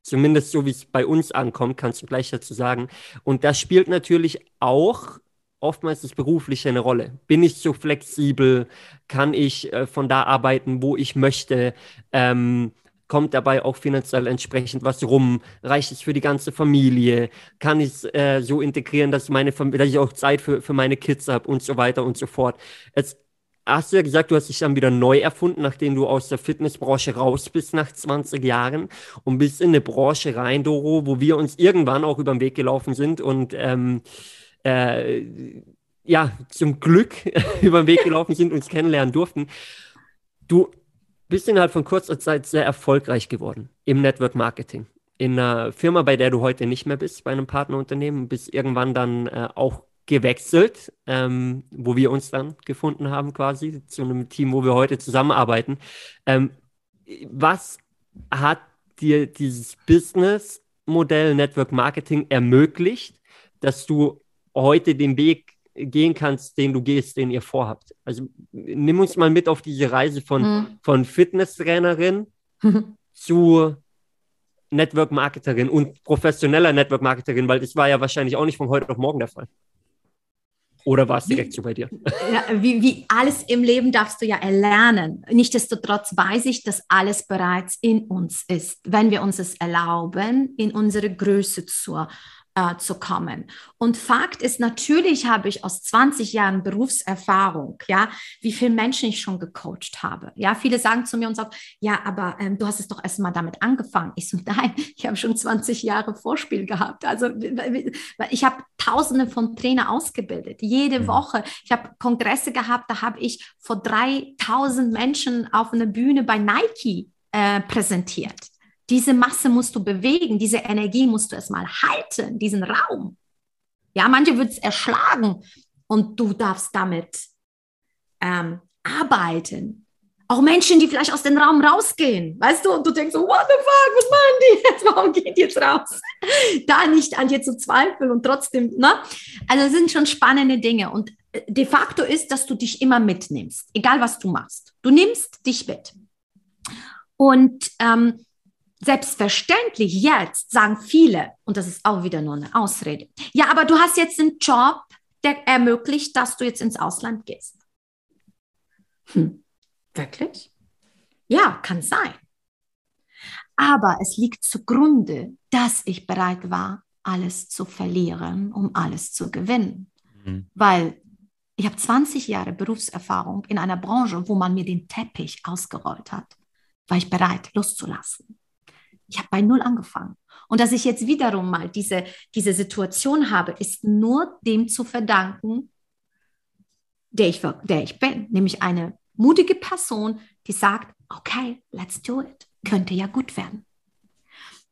Zumindest so, wie es bei uns ankommt, kannst du gleich dazu sagen. Und das spielt natürlich auch oftmals das Berufliche eine Rolle. Bin ich so flexibel? Kann ich äh, von da arbeiten, wo ich möchte? Ähm, kommt dabei auch finanziell entsprechend was rum? Reicht es für die ganze Familie? Kann ich es äh, so integrieren, dass, meine dass ich auch Zeit für, für meine Kids habe und so weiter und so fort? Jetzt hast du ja gesagt, du hast dich dann wieder neu erfunden, nachdem du aus der Fitnessbranche raus bist nach 20 Jahren und bist in eine Branche rein, Doro, wo wir uns irgendwann auch über den Weg gelaufen sind und ähm, äh, ja, zum Glück über den Weg gelaufen sind, uns kennenlernen durften. Du bist innerhalb von kurzer Zeit sehr erfolgreich geworden im Network Marketing. In einer Firma, bei der du heute nicht mehr bist, bei einem Partnerunternehmen, bist irgendwann dann äh, auch gewechselt, ähm, wo wir uns dann gefunden haben, quasi, zu einem Team, wo wir heute zusammenarbeiten. Ähm, was hat dir dieses Business-Modell Network Marketing ermöglicht, dass du heute den Weg gehen kannst, den du gehst, den ihr vorhabt. Also nimm uns mal mit auf diese Reise von, mhm. von Fitnesstrainerin zu Network Marketerin und professioneller Network Marketerin, weil das war ja wahrscheinlich auch nicht von heute auf morgen der Fall. Oder war es direkt wie, so bei dir? Ja, wie, wie alles im Leben darfst du ja erlernen. Nichtsdestotrotz weiß ich, dass alles bereits in uns ist, wenn wir uns es erlauben, in unsere Größe zu äh, zu kommen. Und Fakt ist, natürlich habe ich aus 20 Jahren Berufserfahrung, ja, wie viele Menschen ich schon gecoacht habe. Ja, viele sagen zu mir und sagen, ja, aber ähm, du hast es doch erst mal damit angefangen. Ich so, nein, ich habe schon 20 Jahre Vorspiel gehabt. Also ich habe tausende von Trainer ausgebildet, jede mhm. Woche. Ich habe Kongresse gehabt, da habe ich vor 3000 Menschen auf einer Bühne bei Nike äh, präsentiert. Diese Masse musst du bewegen, diese Energie musst du erstmal halten, diesen Raum. Ja, manche wird es erschlagen und du darfst damit ähm, arbeiten. Auch Menschen, die vielleicht aus dem Raum rausgehen, weißt du, und du denkst so, what the fuck, was machen die jetzt? Warum gehen die jetzt raus? da nicht an dir zu zweifeln und trotzdem, ne? Also sind schon spannende Dinge und äh, de facto ist, dass du dich immer mitnimmst, egal was du machst. Du nimmst dich mit. Und ähm, Selbstverständlich jetzt sagen viele, und das ist auch wieder nur eine Ausrede, ja, aber du hast jetzt einen Job, der ermöglicht, dass du jetzt ins Ausland gehst. Hm. Wirklich? Ja, kann sein. Aber es liegt zugrunde, dass ich bereit war, alles zu verlieren, um alles zu gewinnen. Mhm. Weil ich habe 20 Jahre Berufserfahrung in einer Branche, wo man mir den Teppich ausgerollt hat, war ich bereit, loszulassen. Ich habe bei Null angefangen. Und dass ich jetzt wiederum mal diese, diese Situation habe, ist nur dem zu verdanken, der ich, der ich bin, nämlich eine mutige Person, die sagt, okay, let's do it, könnte ja gut werden.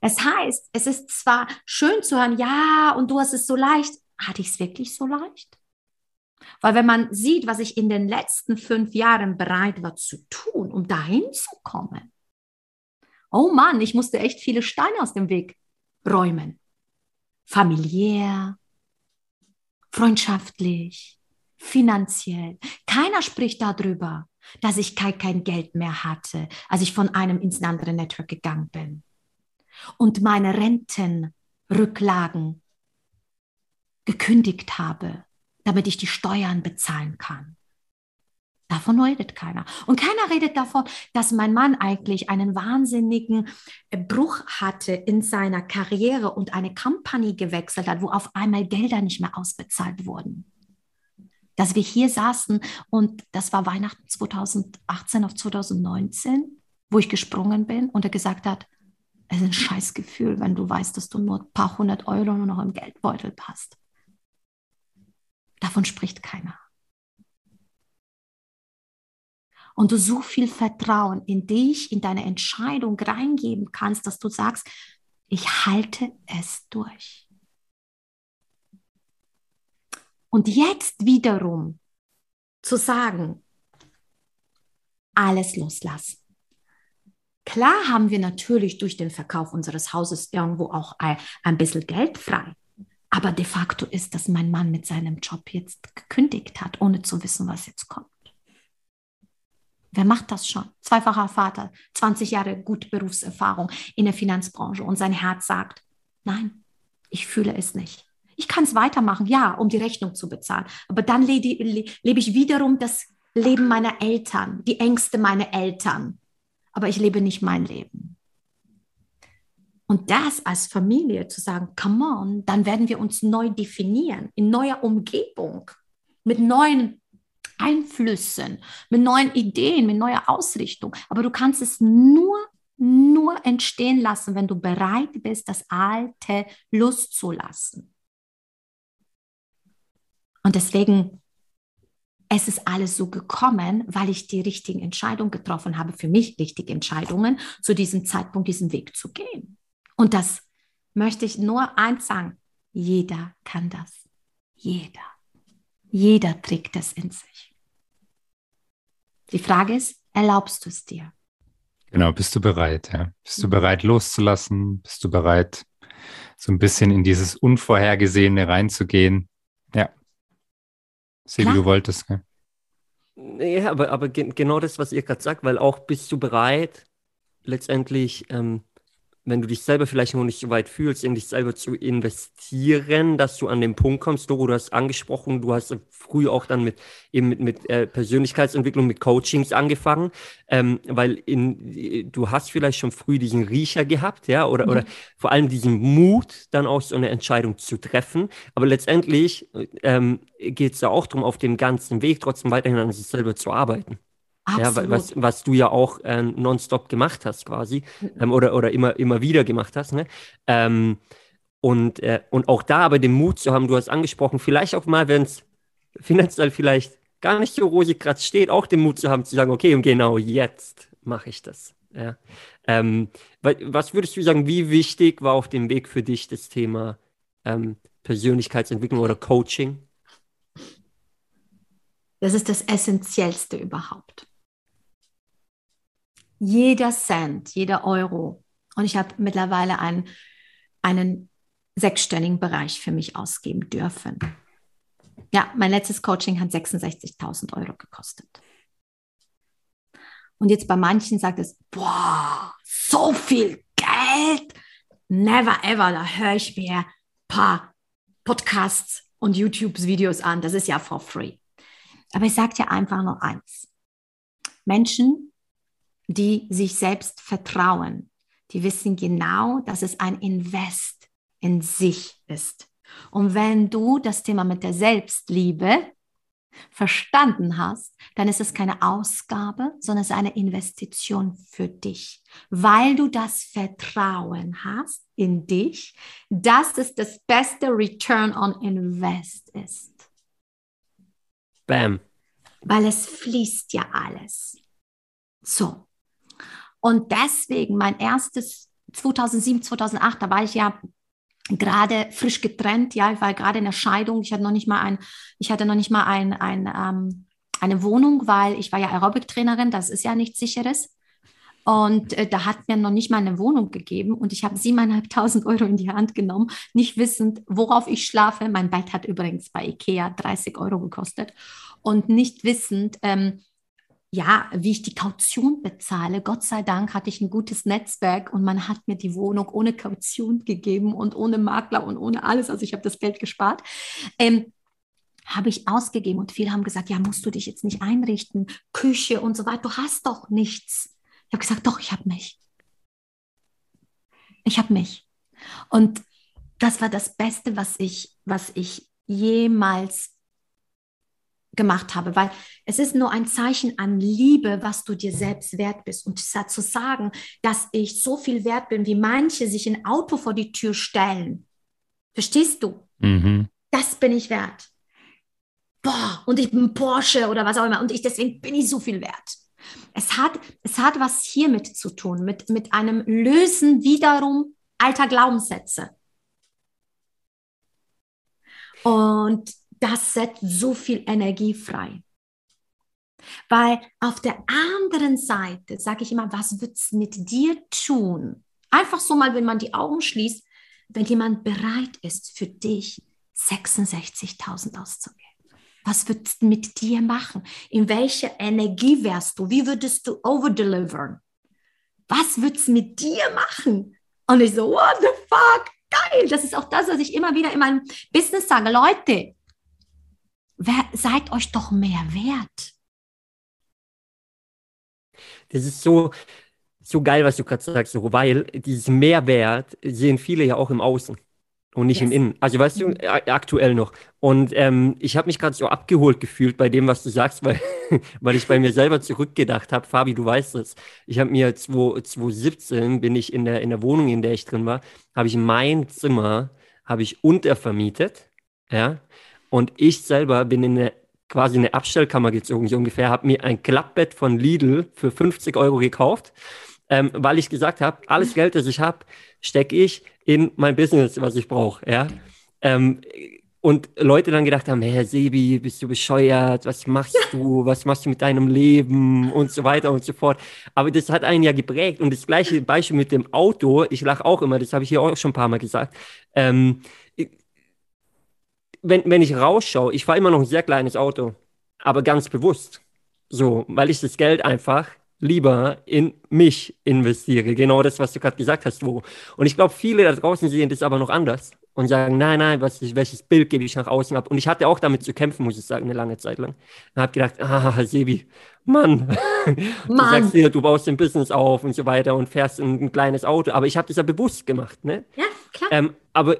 Das heißt, es ist zwar schön zu hören, ja, und du hast es so leicht. Hatte ich es wirklich so leicht? Weil wenn man sieht, was ich in den letzten fünf Jahren bereit war zu tun, um dahin zu kommen, oh Mann, ich musste echt viele Steine aus dem Weg räumen. Familiär, freundschaftlich, finanziell. Keiner spricht darüber, dass ich kein, kein Geld mehr hatte, als ich von einem ins andere Network gegangen bin. Und meine Rentenrücklagen gekündigt habe, damit ich die Steuern bezahlen kann. Davon redet keiner. Und keiner redet davon, dass mein Mann eigentlich einen wahnsinnigen äh, Bruch hatte in seiner Karriere und eine Company gewechselt hat, wo auf einmal Gelder nicht mehr ausbezahlt wurden. Dass wir hier saßen und das war Weihnachten 2018 auf 2019, wo ich gesprungen bin und er gesagt hat, es ist ein Scheißgefühl, wenn du weißt, dass du nur ein paar hundert Euro nur noch im Geldbeutel hast. Davon spricht keiner. Und du so viel Vertrauen in dich, in deine Entscheidung reingeben kannst, dass du sagst, ich halte es durch. Und jetzt wiederum zu sagen, alles loslassen. Klar haben wir natürlich durch den Verkauf unseres Hauses irgendwo auch ein, ein bisschen Geld frei. Aber de facto ist, dass mein Mann mit seinem Job jetzt gekündigt hat, ohne zu wissen, was jetzt kommt. Wer macht das schon? Zweifacher Vater, 20 Jahre gute Berufserfahrung in der Finanzbranche und sein Herz sagt, nein, ich fühle es nicht. Ich kann es weitermachen, ja, um die Rechnung zu bezahlen. Aber dann lebe, lebe ich wiederum das Leben meiner Eltern, die Ängste meiner Eltern. Aber ich lebe nicht mein Leben. Und das als Familie zu sagen, come on, dann werden wir uns neu definieren, in neuer Umgebung, mit neuen Einflüssen, mit neuen Ideen, mit neuer Ausrichtung. Aber du kannst es nur, nur entstehen lassen, wenn du bereit bist, das Alte loszulassen. Und deswegen es ist alles so gekommen, weil ich die richtigen Entscheidungen getroffen habe, für mich richtige Entscheidungen, zu diesem Zeitpunkt diesen Weg zu gehen. Und das möchte ich nur eins sagen. Jeder kann das. Jeder. Jeder trägt das in sich. Die Frage ist, erlaubst du es dir? Genau, bist du bereit? Ja? Bist du bereit loszulassen? Bist du bereit, so ein bisschen in dieses Unvorhergesehene reinzugehen? Ja. Sehe, wie du wolltest. Ja, ja aber, aber genau das, was ihr gerade sagt, weil auch bist du bereit, letztendlich ähm, wenn du dich selber vielleicht noch nicht so weit fühlst, in dich selber zu investieren, dass du an den Punkt kommst, Doro, du hast angesprochen, du hast früh auch dann mit eben mit, mit äh, Persönlichkeitsentwicklung, mit Coachings angefangen, ähm, weil in, du hast vielleicht schon früh diesen Riecher gehabt, ja, oder, mhm. oder vor allem diesen Mut, dann auch so eine Entscheidung zu treffen. Aber letztendlich ähm, geht es da auch darum, auf dem ganzen Weg trotzdem weiterhin an sich selber zu arbeiten. Absolut. Ja, was, was du ja auch äh, nonstop gemacht hast, quasi, ähm, oder, oder immer, immer wieder gemacht hast. Ne? Ähm, und, äh, und auch da aber den Mut zu haben, du hast angesprochen, vielleicht auch mal, wenn es finanziell vielleicht gar nicht so rosig gerade steht, auch den Mut zu haben, zu sagen, okay, und genau jetzt mache ich das. Ja. Ähm, was würdest du sagen, wie wichtig war auf dem Weg für dich das Thema ähm, Persönlichkeitsentwicklung oder Coaching? Das ist das Essentiellste überhaupt jeder Cent, jeder Euro. Und ich habe mittlerweile einen, einen sechsstelligen Bereich für mich ausgeben dürfen. Ja, mein letztes Coaching hat 66.000 Euro gekostet. Und jetzt bei manchen sagt es, boah, so viel Geld. Never ever, da höre ich mir ein paar Podcasts und YouTube-Videos an. Das ist ja for free. Aber ich sage dir einfach nur eins. Menschen, die sich selbst vertrauen, die wissen genau, dass es ein Invest in sich ist. Und wenn du das Thema mit der Selbstliebe verstanden hast, dann ist es keine Ausgabe, sondern es ist eine Investition für dich, weil du das Vertrauen hast in dich, dass es das beste Return on Invest ist. Bam. weil es fließt ja alles. So. Und deswegen mein erstes 2007, 2008, da war ich ja gerade frisch getrennt, ja, ich war gerade in der Scheidung, ich hatte noch nicht mal ein, ich hatte noch nicht mal ein, ein ähm, eine Wohnung, weil ich war ja Aerobic-Trainerin, das ist ja nichts sicheres. Und äh, da hat mir noch nicht mal eine Wohnung gegeben und ich habe siebeneinhalbtausend Euro in die Hand genommen, nicht wissend, worauf ich schlafe. Mein Bett hat übrigens bei Ikea 30 Euro gekostet und nicht wissend, ähm, ja, wie ich die Kaution bezahle. Gott sei Dank hatte ich ein gutes Netzwerk und man hat mir die Wohnung ohne Kaution gegeben und ohne Makler und ohne alles. Also ich habe das Geld gespart. Ähm, habe ich ausgegeben und viele haben gesagt, ja, musst du dich jetzt nicht einrichten, Küche und so weiter, du hast doch nichts. Ich habe gesagt, doch, ich habe mich. Ich habe mich. Und das war das Beste, was ich, was ich jemals gemacht habe, weil es ist nur ein Zeichen an Liebe, was du dir selbst wert bist. Und zu sagen, dass ich so viel wert bin, wie manche sich ein Auto vor die Tür stellen, verstehst du? Mhm. Das bin ich wert boah, und ich bin Porsche oder was auch immer und ich deswegen bin ich so viel wert. Es hat, es hat was hiermit zu tun, mit, mit einem Lösen wiederum alter Glaubenssätze. Und das setzt so viel Energie frei. Weil auf der anderen Seite sage ich immer, was wird es mit dir tun? Einfach so mal, wenn man die Augen schließt, wenn jemand bereit ist, für dich 66.000 auszugeben. Was wird es mit dir machen? In welcher Energie wärst du? Wie würdest du overdelivern? Was wird es mit dir machen? Und ich so, what the fuck? Geil. Das ist auch das, was ich immer wieder in meinem Business sage. Leute, wer, seid euch doch mehr wert. Das ist so, so geil, was du gerade sagst, weil dieses Mehrwert sehen viele ja auch im Außen und nicht yes. im Innen. Also weißt du, mhm. aktuell noch. Und ähm, ich habe mich gerade so abgeholt gefühlt bei dem, was du sagst, weil, weil ich bei mir selber zurückgedacht habe. Fabi, du weißt es. Ich habe mir 2017 bin ich in der, in der Wohnung, in der ich drin war, habe ich mein Zimmer habe ich untervermietet. Ja. Und ich selber bin in eine quasi eine Abstellkammer gezogen, so ungefähr, habe mir ein Klappbett von Lidl für 50 Euro gekauft, ähm, weil ich gesagt habe, alles Geld, das ich habe, stecke ich in mein Business, was ich brauche. Ja? Ähm, und Leute dann gedacht haben, Herr Sebi, bist du bescheuert? Was machst du? Was machst du mit deinem Leben? Und so weiter und so fort. Aber das hat einen ja geprägt. Und das gleiche Beispiel mit dem Auto, ich lache auch immer, das habe ich hier auch schon ein paar Mal gesagt. Ähm, wenn, wenn ich rausschaue, ich fahre immer noch ein sehr kleines Auto, aber ganz bewusst. So, weil ich das Geld einfach lieber in mich investiere. Genau das, was du gerade gesagt hast, wo. Und ich glaube, viele da draußen sehen das aber noch anders und sagen, nein, nein, was, welches Bild gebe ich nach außen ab? Und ich hatte auch damit zu kämpfen, muss ich sagen, eine lange Zeit lang. Und habe gedacht, ah, Sebi, Mann, du Mann. sagst dir, du baust ein Business auf und so weiter und fährst ein, ein kleines Auto. Aber ich habe das ja bewusst gemacht, ne? Ja, klar. Ähm, aber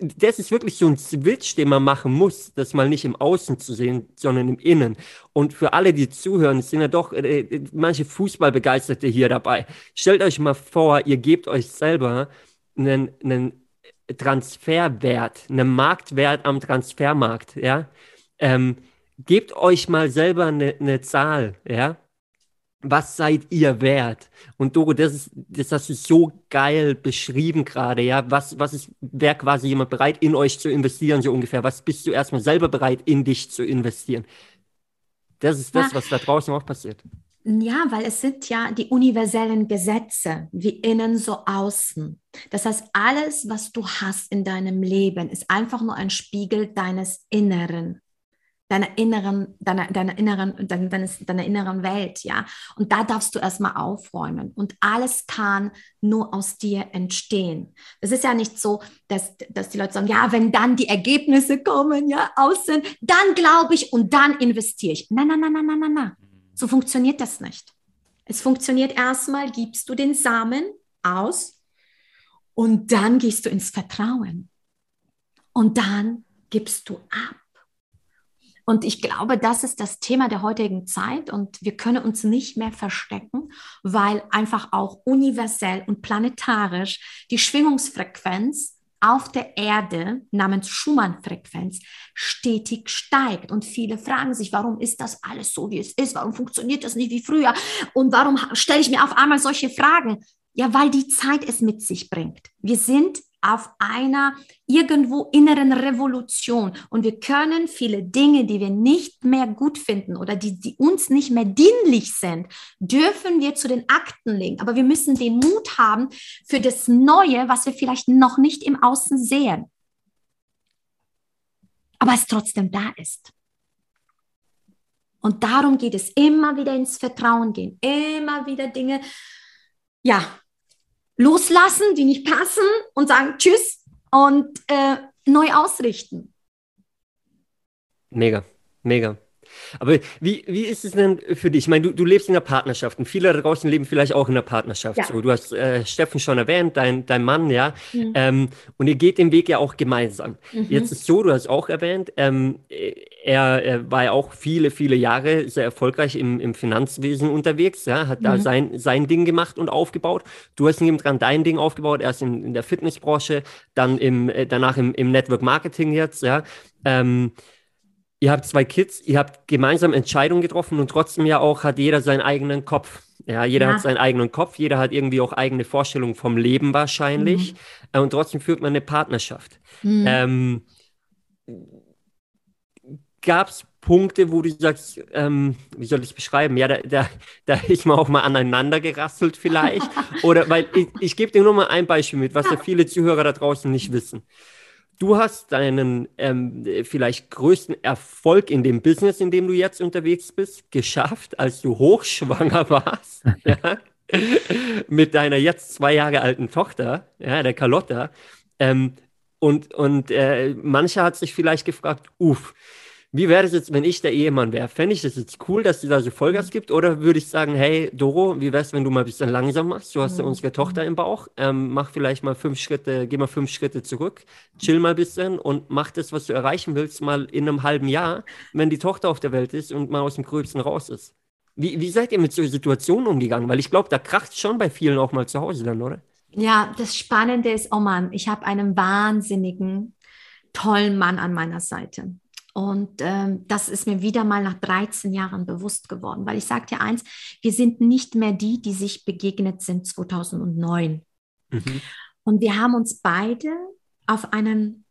das ist wirklich so ein Switch, den man machen muss, das mal nicht im Außen zu sehen, sondern im Innen. Und für alle, die zuhören, sind ja doch äh, äh, manche Fußballbegeisterte hier dabei. Stellt euch mal vor, ihr gebt euch selber einen, einen Transferwert, einen Marktwert am Transfermarkt, ja. Ähm, gebt euch mal selber eine, eine Zahl, ja was seid ihr wert? Und Doro, das ist, das hast du so geil beschrieben gerade, ja. Was, was ist, wäre quasi jemand bereit, in euch zu investieren, so ungefähr? Was bist du erstmal selber bereit, in dich zu investieren? Das ist das, ja. was da draußen auch passiert. Ja, weil es sind ja die universellen Gesetze, wie innen so außen. Das heißt, alles, was du hast in deinem Leben, ist einfach nur ein Spiegel deines Inneren deiner inneren, deiner, deiner inneren, deines, deiner inneren Welt, ja. Und da darfst du erstmal aufräumen. Und alles kann nur aus dir entstehen. Es ist ja nicht so, dass, dass die Leute sagen, ja, wenn dann die Ergebnisse kommen, ja, außen, dann glaube ich und dann investiere ich. Nein, nein, nein, nein, nein, nein, nein. So funktioniert das nicht. Es funktioniert erstmal, gibst du den Samen aus und dann gehst du ins Vertrauen. Und dann gibst du ab. Und ich glaube, das ist das Thema der heutigen Zeit und wir können uns nicht mehr verstecken, weil einfach auch universell und planetarisch die Schwingungsfrequenz auf der Erde namens Schumann-Frequenz stetig steigt. Und viele fragen sich, warum ist das alles so, wie es ist? Warum funktioniert das nicht wie früher? Und warum stelle ich mir auf einmal solche Fragen? Ja, weil die Zeit es mit sich bringt. Wir sind auf einer irgendwo inneren Revolution. Und wir können viele Dinge, die wir nicht mehr gut finden oder die, die uns nicht mehr dienlich sind, dürfen wir zu den Akten legen. Aber wir müssen den Mut haben für das Neue, was wir vielleicht noch nicht im Außen sehen. Aber es trotzdem da ist. Und darum geht es immer wieder ins Vertrauen gehen, immer wieder Dinge, ja, loslassen, die nicht passen und sagen Tschüss und äh, neu ausrichten. Mega, mega. Aber wie, wie ist es denn für dich? Ich meine, du, du lebst in einer Partnerschaft und viele da draußen leben vielleicht auch in einer Partnerschaft. Ja. So, du hast äh, Steffen schon erwähnt, dein, dein Mann, ja. Mhm. Ähm, und ihr geht den Weg ja auch gemeinsam. Mhm. Jetzt ist so, du hast auch erwähnt, ähm, er, er, war ja auch viele, viele Jahre sehr erfolgreich im, im Finanzwesen unterwegs, ja, hat mhm. da sein, sein Ding gemacht und aufgebaut. Du hast neben dran dein Ding aufgebaut, erst in, in der Fitnessbranche, dann im, äh, danach im, im Network Marketing jetzt, ja. Ähm, ihr habt zwei Kids, ihr habt gemeinsam Entscheidungen getroffen und trotzdem ja auch hat jeder seinen eigenen Kopf. Ja, jeder ja. hat seinen eigenen Kopf, jeder hat irgendwie auch eigene Vorstellungen vom Leben wahrscheinlich. Mhm. Äh, und trotzdem führt man eine Partnerschaft. Mhm. Ähm, Gab es Punkte, wo du sagst, ähm, wie soll ich es beschreiben? Ja, da, da, da ist man auch mal aneinander gerasselt vielleicht. Oder weil ich, ich gebe dir nur mal ein Beispiel mit, was ja viele Zuhörer da draußen nicht wissen du hast deinen ähm, vielleicht größten Erfolg in dem Business, in dem du jetzt unterwegs bist, geschafft, als du hochschwanger warst. ja, mit deiner jetzt zwei Jahre alten Tochter, ja, der Carlotta. Ähm, und und äh, mancher hat sich vielleicht gefragt, uff, wie wäre es jetzt, wenn ich der Ehemann wäre? Fände ich das jetzt cool, dass du da so Vollgas gibt? Oder würde ich sagen, hey, Doro, wie wär's, wenn du mal ein bisschen langsam machst? Du hast ja unsere Tochter im Bauch. Ähm, mach vielleicht mal fünf Schritte, geh mal fünf Schritte zurück, chill mal ein bisschen und mach das, was du erreichen willst, mal in einem halben Jahr, wenn die Tochter auf der Welt ist und mal aus dem Gröbsten raus ist. Wie, wie seid ihr mit solchen Situationen umgegangen? Weil ich glaube, da kracht schon bei vielen auch mal zu Hause dann, oder? Ja, das Spannende ist, oh Mann, ich habe einen wahnsinnigen, tollen Mann an meiner Seite. Und ähm, das ist mir wieder mal nach 13 Jahren bewusst geworden, weil ich sage dir eins, wir sind nicht mehr die, die sich begegnet sind 2009. Mhm. Und wir haben uns beide auf einen,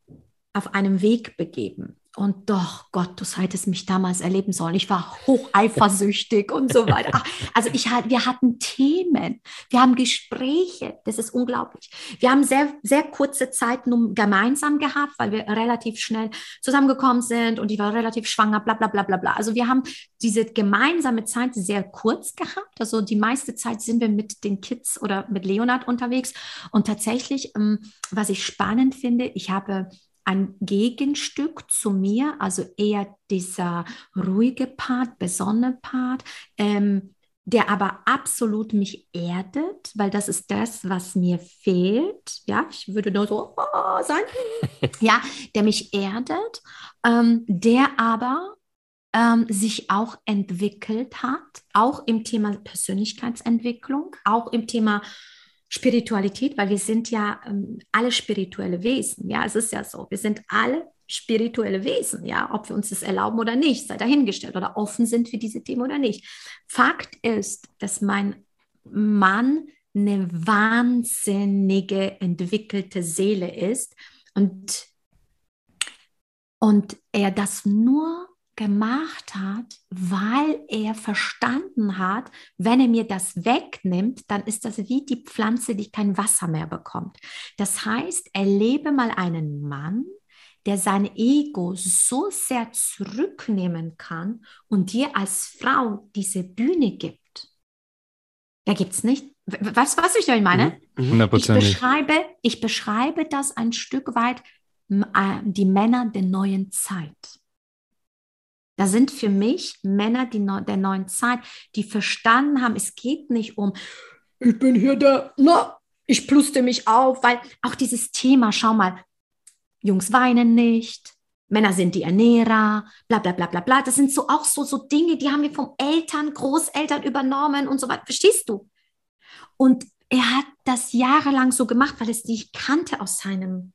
auf einem Weg begeben. Und doch, Gott, du hättest mich damals erleben sollen. Ich war hoch eifersüchtig und so weiter. Ach, also ich, wir hatten Themen, wir haben Gespräche, das ist unglaublich. Wir haben sehr, sehr kurze Zeit nun gemeinsam gehabt, weil wir relativ schnell zusammengekommen sind und ich war relativ schwanger, bla bla bla bla bla. Also wir haben diese gemeinsame Zeit sehr kurz gehabt. Also die meiste Zeit sind wir mit den Kids oder mit Leonard unterwegs. Und tatsächlich, ähm, was ich spannend finde, ich habe ein Gegenstück zu mir, also eher dieser ruhige Part, besonnene Part, ähm, der aber absolut mich erdet, weil das ist das, was mir fehlt. Ja, ich würde nur so oh, sein. ja, der mich erdet, ähm, der aber ähm, sich auch entwickelt hat, auch im Thema Persönlichkeitsentwicklung, auch im Thema Spiritualität, weil wir sind ja ähm, alle spirituelle Wesen. Ja, es ist ja so. Wir sind alle spirituelle Wesen. Ja, ob wir uns das erlauben oder nicht, sei dahingestellt oder offen sind für diese Themen oder nicht. Fakt ist, dass mein Mann eine wahnsinnige entwickelte Seele ist und, und er das nur gemacht hat, weil er verstanden hat, wenn er mir das wegnimmt, dann ist das wie die Pflanze, die kein Wasser mehr bekommt. Das heißt, erlebe mal einen Mann, der sein Ego so sehr zurücknehmen kann und dir als Frau diese Bühne gibt. Da gibt es nicht. Was, was ich damit meine? Mhm. mhm. Ich beschreibe, ich beschreibe das ein Stück weit äh, die Männer der neuen Zeit. Da sind für mich Männer die ne der neuen Zeit, die verstanden haben, es geht nicht um, ich bin hier der, na, ich pluste mich auf, weil auch dieses Thema, schau mal, Jungs weinen nicht, Männer sind die Ernährer, bla bla bla bla bla. Das sind so auch so, so Dinge, die haben wir vom Eltern, Großeltern übernommen und so weiter. Verstehst du? Und er hat das jahrelang so gemacht, weil es ich kannte aus seinem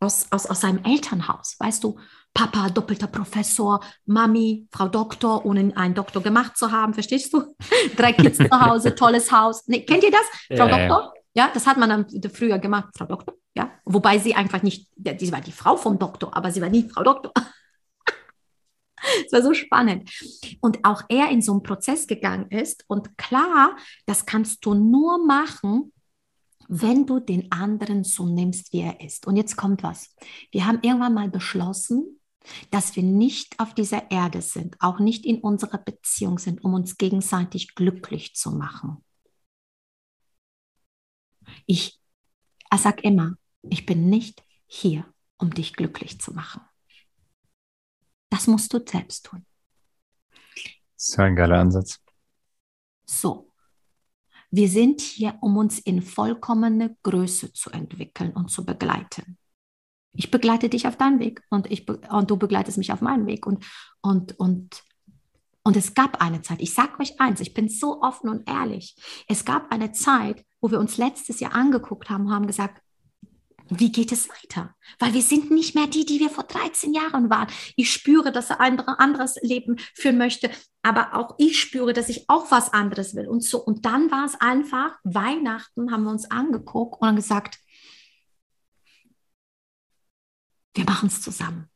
aus, aus, aus seinem Elternhaus. Weißt du, Papa, doppelter Professor, Mami, Frau Doktor, ohne einen Doktor gemacht zu haben, verstehst du? Drei Kids zu Hause, tolles Haus. Nee, kennt ihr das, Frau ja, Doktor? Ja. ja, das hat man dann früher gemacht, Frau Doktor. Ja, wobei sie einfach nicht, sie war die Frau vom Doktor, aber sie war nie Frau Doktor. Es war so spannend. Und auch er in so einen Prozess gegangen ist. Und klar, das kannst du nur machen, wenn du den anderen so nimmst, wie er ist. Und jetzt kommt was. Wir haben irgendwann mal beschlossen, dass wir nicht auf dieser Erde sind, auch nicht in unserer Beziehung sind, um uns gegenseitig glücklich zu machen. Ich, ich sage immer, ich bin nicht hier, um dich glücklich zu machen. Das musst du selbst tun. Das ist ein geiler Ansatz. So. Wir sind hier, um uns in vollkommene Größe zu entwickeln und zu begleiten. Ich begleite dich auf deinen Weg und, ich, und du begleitest mich auf meinen Weg. Und, und, und, und es gab eine Zeit, ich sage euch eins, ich bin so offen und ehrlich. Es gab eine Zeit, wo wir uns letztes Jahr angeguckt haben und haben gesagt, wie geht es weiter? Weil wir sind nicht mehr die, die wir vor 13 Jahren waren. Ich spüre, dass er ein anderes Leben führen möchte, aber auch ich spüre, dass ich auch was anderes will. Und so, und dann war es einfach, Weihnachten haben wir uns angeguckt und gesagt, wir machen es zusammen.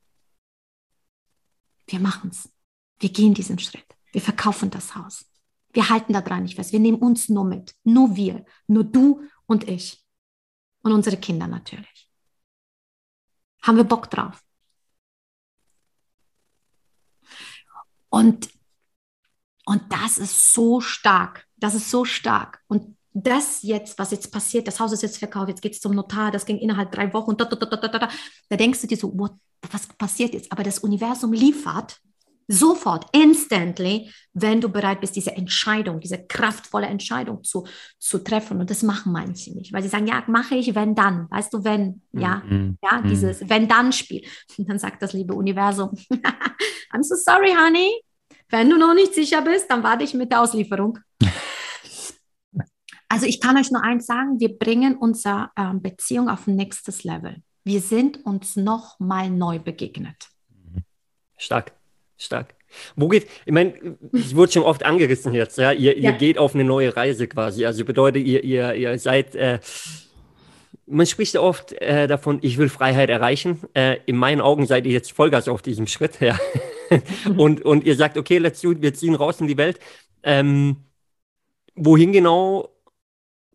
Wir machen es. Wir gehen diesen Schritt. Wir verkaufen das Haus. Wir halten da dran nicht fest. Wir nehmen uns nur mit. Nur wir. Nur du und ich. Und unsere Kinder natürlich. Haben wir Bock drauf? Und, und das ist so stark. Das ist so stark. Und das jetzt, was jetzt passiert, das Haus ist jetzt verkauft, jetzt geht es zum Notar, das ging innerhalb drei Wochen, da, da, da, da, da, da denkst du dir so, what, was passiert jetzt? Aber das Universum liefert Sofort, instantly, wenn du bereit bist, diese Entscheidung, diese kraftvolle Entscheidung zu, zu treffen. Und das machen manche nicht, weil sie sagen, ja, mache ich, wenn dann. Weißt du, wenn, ja, mhm. ja, mhm. dieses wenn-dann-Spiel. Und dann sagt das liebe Universum, I'm so sorry, honey. Wenn du noch nicht sicher bist, dann warte ich mit der Auslieferung. also ich kann euch nur eins sagen, wir bringen unsere äh, Beziehung auf ein nächstes Level. Wir sind uns noch mal neu begegnet. Stark. Stark. Wo geht, ich meine, es wurde schon oft angerissen jetzt, ja, ihr, ja. ihr geht auf eine neue Reise quasi. Also bedeutet, ihr, ihr, ihr seid, äh, man spricht ja oft äh, davon, ich will Freiheit erreichen. Äh, in meinen Augen seid ihr jetzt Vollgas auf diesem Schritt, ja. und, und ihr sagt, okay, let's do wir ziehen raus in die Welt. Ähm, wohin genau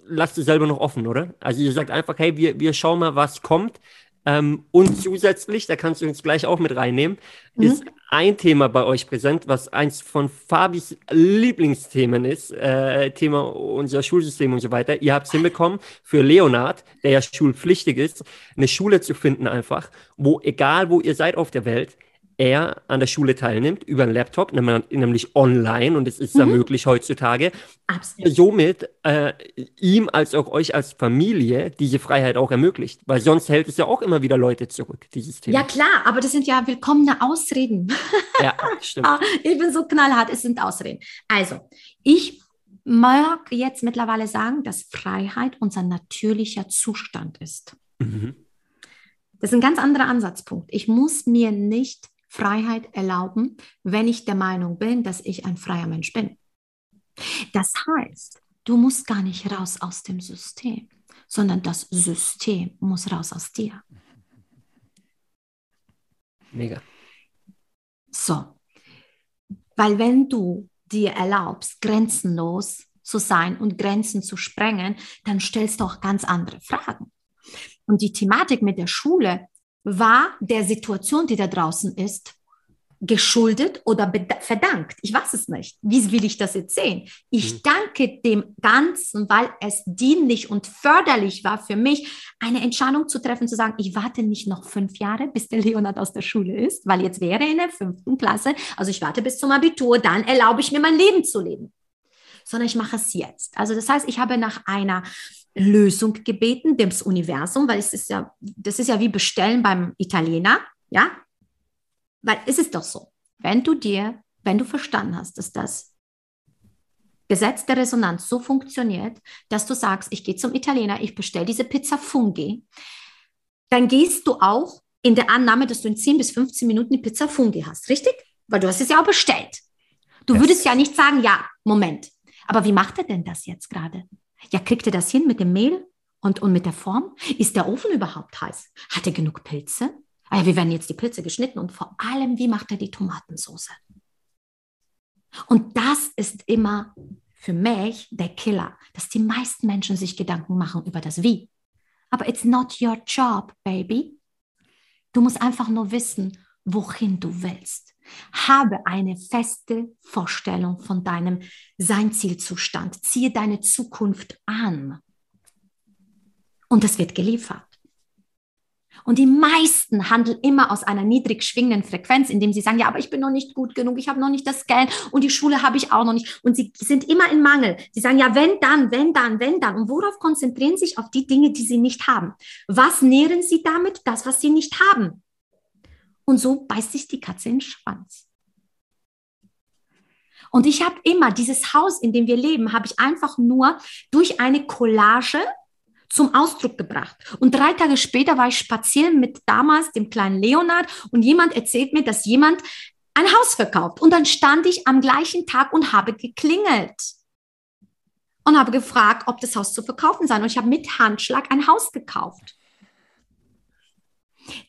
lasst ihr selber noch offen, oder? Also ihr sagt einfach, hey, wir, wir schauen mal, was kommt. Ähm, und zusätzlich, da kannst du uns gleich auch mit reinnehmen, mhm. ist ein Thema bei euch präsent, was eins von Fabis Lieblingsthemen ist, äh, Thema unser Schulsystem und so weiter. Ihr habt es hinbekommen, für Leonard, der ja schulpflichtig ist, eine Schule zu finden einfach, wo egal wo ihr seid auf der Welt, er an der Schule teilnimmt über einen Laptop, nämlich online und es ist mhm. ja möglich heutzutage. Absolut. Somit äh, ihm als auch euch als Familie diese Freiheit auch ermöglicht, weil sonst hält es ja auch immer wieder Leute zurück, dieses Thema. Ja klar, aber das sind ja willkommene Ausreden. Ja, stimmt. Ah, ich bin so knallhart, es sind Ausreden. Also, ich mag jetzt mittlerweile sagen, dass Freiheit unser natürlicher Zustand ist. Mhm. Das ist ein ganz anderer Ansatzpunkt. Ich muss mir nicht Freiheit erlauben, wenn ich der Meinung bin, dass ich ein freier Mensch bin. Das heißt, du musst gar nicht raus aus dem System, sondern das System muss raus aus dir. Mega. So, weil wenn du dir erlaubst, grenzenlos zu sein und Grenzen zu sprengen, dann stellst du auch ganz andere Fragen. Und die Thematik mit der Schule war der Situation, die da draußen ist, geschuldet oder verdankt. Ich weiß es nicht. Wie will ich das jetzt sehen? Ich mhm. danke dem Ganzen, weil es dienlich und förderlich war für mich, eine Entscheidung zu treffen, zu sagen, ich warte nicht noch fünf Jahre, bis der Leonard aus der Schule ist, weil jetzt wäre er in der fünften Klasse. Also ich warte bis zum Abitur, dann erlaube ich mir mein Leben zu leben. Sondern ich mache es jetzt. Also das heißt, ich habe nach einer Lösung gebeten, dem Universum, weil es ist ja, das ist ja wie bestellen beim Italiener, ja? Weil es ist doch so, wenn du dir, wenn du verstanden hast, dass das Gesetz der Resonanz so funktioniert, dass du sagst, ich gehe zum Italiener, ich bestelle diese Pizza Fungi, dann gehst du auch in der Annahme, dass du in 10 bis 15 Minuten die Pizza Fungi hast, richtig? Weil du hast es ja auch bestellt. Du Yes. würdest ja nicht sagen, ja, Moment. Aber wie macht er denn das jetzt gerade? Ja, kriegt er das hin mit dem Mehl und, und mit der Form? Ist der Ofen überhaupt heiß? Hat er genug Pilze? Ah ja, wir werden jetzt die Pilze geschnitten und vor allem, wie macht er die Tomatensauce? Und das ist immer für mich der Killer, dass die meisten Menschen sich Gedanken machen über das Wie. Aber it's not your job, baby. Du musst einfach nur wissen, wohin du willst. Habe eine feste Vorstellung von deinem Sein-Zielzustand. Ziehe deine Zukunft an. Und es wird geliefert. Und die meisten handeln immer aus einer niedrig schwingenden Frequenz, indem sie sagen, ja, aber ich bin noch nicht gut genug, ich habe noch nicht das Geld und die Schule habe ich auch noch nicht. Und sie sind immer in Mangel. Sie sagen, ja, wenn dann, wenn dann, wenn dann. Und worauf konzentrieren sie sich? Auf die Dinge, die sie nicht haben. Was nähren sie damit? Das, was sie nicht haben. Und so beißt sich die Katze in den Schwanz. Und ich habe immer dieses Haus, in dem wir leben, habe ich einfach nur durch eine Collage zum Ausdruck gebracht. Und drei Tage später war ich spazieren mit damals dem kleinen Leonard und jemand erzählt mir, dass jemand ein Haus verkauft. Und dann stand ich am gleichen Tag und habe geklingelt und habe gefragt, ob das Haus zu verkaufen sei. Und ich habe mit Handschlag ein Haus gekauft.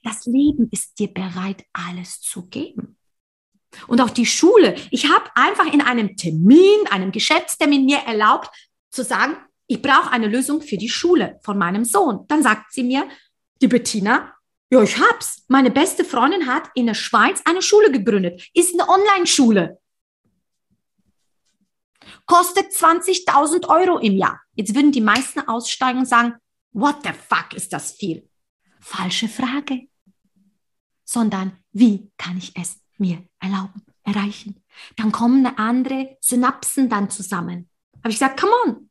Das Leben ist dir bereit, alles zu geben. Und auch die Schule. Ich habe einfach in einem Termin, einem Geschäftstermin mir erlaubt zu sagen, ich brauche eine Lösung für die Schule von meinem Sohn. Dann sagt sie mir, die Bettina, ja, ich hab's. Meine beste Freundin hat in der Schweiz eine Schule gegründet. Ist eine Online-Schule. Kostet 20.000 Euro im Jahr. Jetzt würden die meisten aussteigen und sagen, what the fuck ist das viel? Falsche Frage. Sondern, wie kann ich es mir erlauben, erreichen? Dann kommen andere Synapsen dann zusammen. Habe ich gesagt, come on,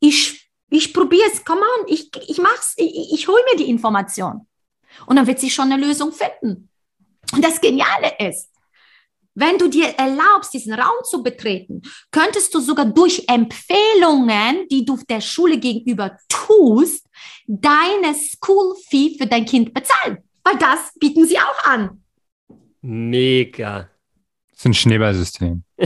ich, ich probiere es, come on, ich, ich mach's, ich, ich hole mir die Information. Und dann wird sie schon eine Lösung finden. Und das Geniale ist, wenn du dir erlaubst, diesen Raum zu betreten, könntest du sogar durch Empfehlungen, die du der Schule gegenüber tust, deine School Fee für dein Kind bezahlen. Weil das bieten sie auch an. Mega. Das ist ein Schneeballsystem.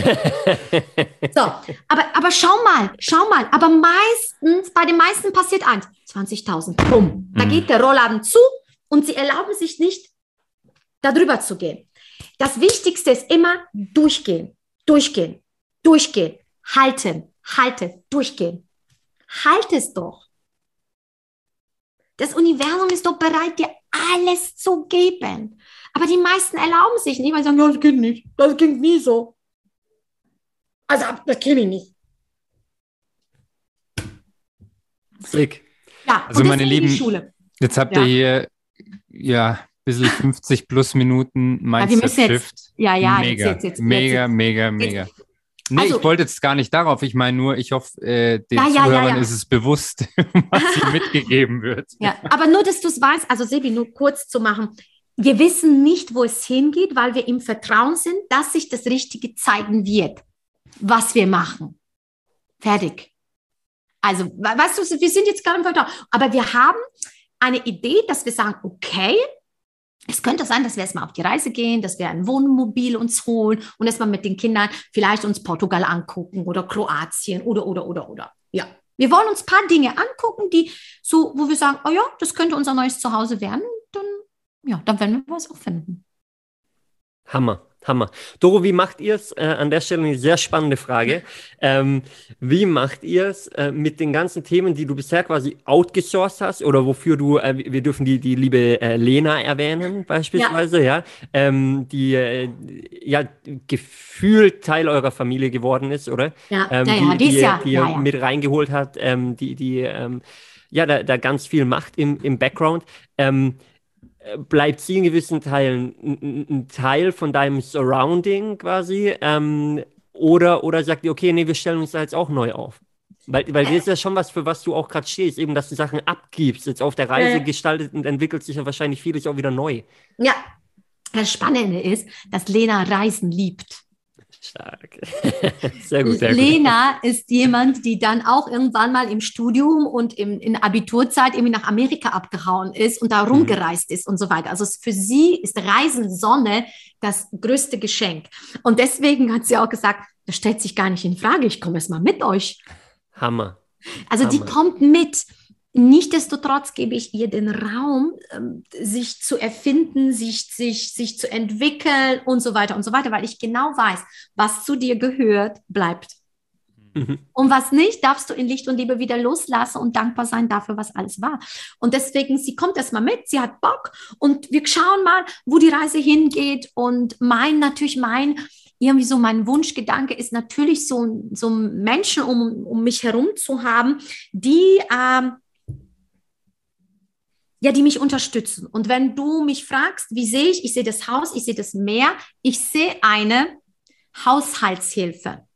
So, aber, aber schau mal, schau mal, aber meistens, bei den meisten passiert eins, 20.000, bumm, da Mhm. geht der Rollladen zu und sie erlauben sich nicht, darüber zu gehen. Das Wichtigste ist immer durchgehen, durchgehen, durchgehen, halten, halte, durchgehen. Halt es doch. Das Universum ist doch bereit, dir alles zu geben. Aber die meisten erlauben sich nicht, weil sie sagen, ja, das geht nicht, das ging nie so. Also, das kenne ich nicht. Sick. Ja, Also meine Lieben, Schule. Jetzt habt Ja. ihr hier ja ein bisschen 50 plus Minuten Mindset jetzt- Shift. Ja, ja, jetzt, mega, jetzt, jetzt, mega, jetzt, mega, mega. Nee, Also- ich wollte jetzt gar nicht darauf. Ich meine nur, ich hoffe, äh, den Ja, ja, Zuhörern ja. ist es bewusst, was hier mitgegeben wird. Ja, aber nur, dass du es weißt, also Sebi, nur kurz zu machen. Wir wissen nicht, wo es hingeht, weil wir im Vertrauen sind, dass sich das Richtige zeigen wird, was wir machen. Fertig. Also, we- weißt du, wir sind jetzt gerade im Vertrauen. Aber wir haben eine Idee, dass wir sagen, okay, es könnte sein, dass wir erstmal auf die Reise gehen, dass wir ein Wohnmobil uns holen und erstmal mit den Kindern vielleicht uns Portugal angucken oder Kroatien oder, oder, oder, oder. Ja. Wir wollen uns ein paar Dinge angucken, die so, wo wir sagen, oh ja, das könnte unser neues Zuhause werden, dann, ja, dann werden wir was auch finden. Hammer, Hammer. Doro, wie macht ihr es? Äh, an der Stelle eine sehr spannende Frage. Ähm, wie macht ihr es äh, mit den ganzen Themen, die du bisher quasi outgesourced hast oder wofür du, äh, wir dürfen die, die liebe äh, Lena erwähnen, beispielsweise, ja, ähm, die äh, ja gefühlt Teil eurer Familie geworden ist, oder? Ja, ähm, ja, ja, die, die, Jahr. die ja, ja. mit reingeholt hat, ähm, die, die ähm, ja, da, da ganz viel macht im, im Background. Ähm, äh, bleibt sie in gewissen Teilen ein, Teil von deinem Surrounding quasi? Ähm, oder, oder sagt ihr, okay, nee, wir stellen uns da jetzt auch neu auf? Weil, weil das ist ja schon was, für was du auch gerade stehst, eben, dass du Sachen abgibst. Jetzt auf der Reise Ja. gestaltet und entwickelt sich ja wahrscheinlich vieles auch wieder neu. ja, das Spannende ist, dass Lena Reisen liebt. Stark. Sehr gut. Sehr Lena gut. ist jemand, die dann auch irgendwann mal im Studium und im, in Abiturzeit irgendwie nach Amerika abgehauen ist und da mhm. rumgereist mhm. ist und so weiter. Also für sie ist Reisen, Sonne das größte Geschenk. Und deswegen hat sie auch gesagt, das stellt sich gar nicht in Frage, ich komme erst mal mit euch. Hammer. Also Hammer. die kommt mit. Nichtsdestotrotz gebe ich ihr den Raum, ähm, sich zu erfinden, sich, sich, sich zu entwickeln und so weiter und so weiter, weil ich genau weiß, was zu dir gehört, bleibt. Mhm. Und was nicht, darfst du in Licht und Liebe wieder loslassen und dankbar sein dafür, was alles war. Und deswegen, sie kommt erstmal mit, sie hat Bock und wir schauen mal, wo die Reise hingeht. Und mein, natürlich mein, irgendwie so mein Wunschgedanke ist natürlich so, so Menschen um, um mich herum zu haben, die ähm, ja, die mich unterstützen. Und wenn du mich fragst, wie sehe ich, ich sehe das Haus, ich sehe das Meer, ich sehe eine Haushaltshilfe.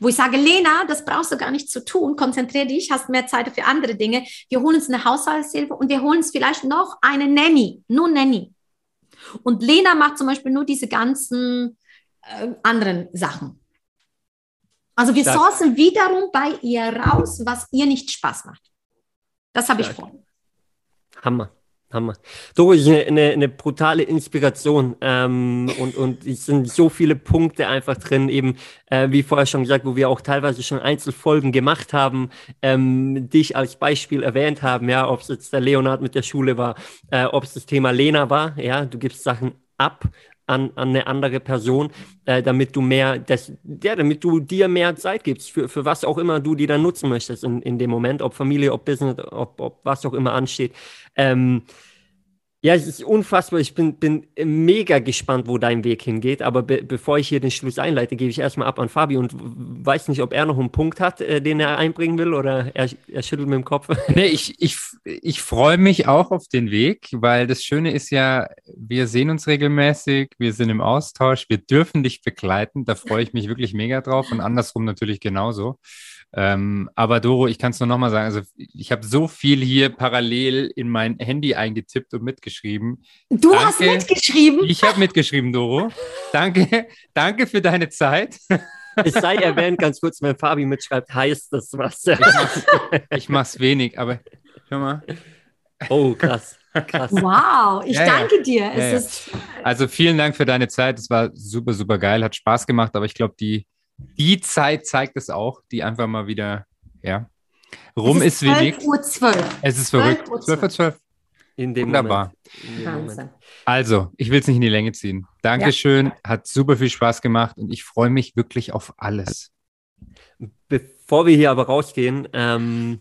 Wo ich sage, Lena, das brauchst du gar nicht zu tun, konzentriere dich, hast mehr Zeit für andere Dinge. Wir holen uns eine Haushaltshilfe und wir holen uns vielleicht noch eine Nanny, nur Nanny. Und Lena macht zum Beispiel nur diese ganzen äh, anderen Sachen. Also wir sourcen wiederum bei ihr raus, was ihr nicht Spaß macht. Das habe ich vor. Hammer. Hammer. So ist eine, eine, eine brutale Inspiration ähm, und, und es sind so viele Punkte einfach drin, eben äh, wie vorher schon gesagt, wo wir auch teilweise schon Einzelfolgen gemacht haben, ähm, dich als Beispiel erwähnt haben, ja, ob es jetzt der Leonard mit der Schule war, äh, ob es das Thema Lena war, ja, du gibst Sachen ab, an, an eine andere Person, äh, damit du mehr, das, ja, damit du dir mehr Zeit gibst, für, für was auch immer du die dann nutzen möchtest in, in dem Moment, ob Familie, ob Business, ob, ob was auch immer ansteht. Ähm, ja, es ist unfassbar. Ich bin, bin mega gespannt, wo dein Weg hingeht. Aber be bevor ich hier den Schluss einleite, gebe ich erstmal ab an Fabi und weiß nicht, ob er noch einen Punkt hat, äh, den er einbringen will oder er, er schüttelt mit dem Kopf. Nee, ich, ich, ich freue mich auch auf den Weg, weil das Schöne ist ja, wir sehen uns regelmäßig, wir sind im Austausch, wir dürfen dich begleiten. Da freue ich mich wirklich mega drauf und andersrum natürlich genauso. Ähm, aber Doro, ich kann es nur nochmal sagen, also ich habe so viel hier parallel in mein Handy eingetippt und mitgeschrieben. Du danke, hast mitgeschrieben? Ich habe mitgeschrieben, Doro. Danke, danke für deine Zeit. Es sei erwähnt, ganz kurz, wenn Fabi mitschreibt, heißt das was. Ich mache es wenig, aber hör mal. Oh, krass. Krass. Wow, ich ja, danke ja. dir. Ja, also vielen Dank für deine Zeit. Es war super, super geil, hat Spaß gemacht, aber ich glaube, die, die Zeit zeigt es auch, die einfach mal wieder, ja, rum es ist, ist wenig. 12 Uhr 12. Es ist verrückt. 12 Uhr 12. In dem Wunderbar. Moment. Also, ich will es nicht in die Länge ziehen. Dankeschön, ja. hat super viel Spaß gemacht und ich freue mich wirklich auf alles. Bevor wir hier aber rausgehen, ähm,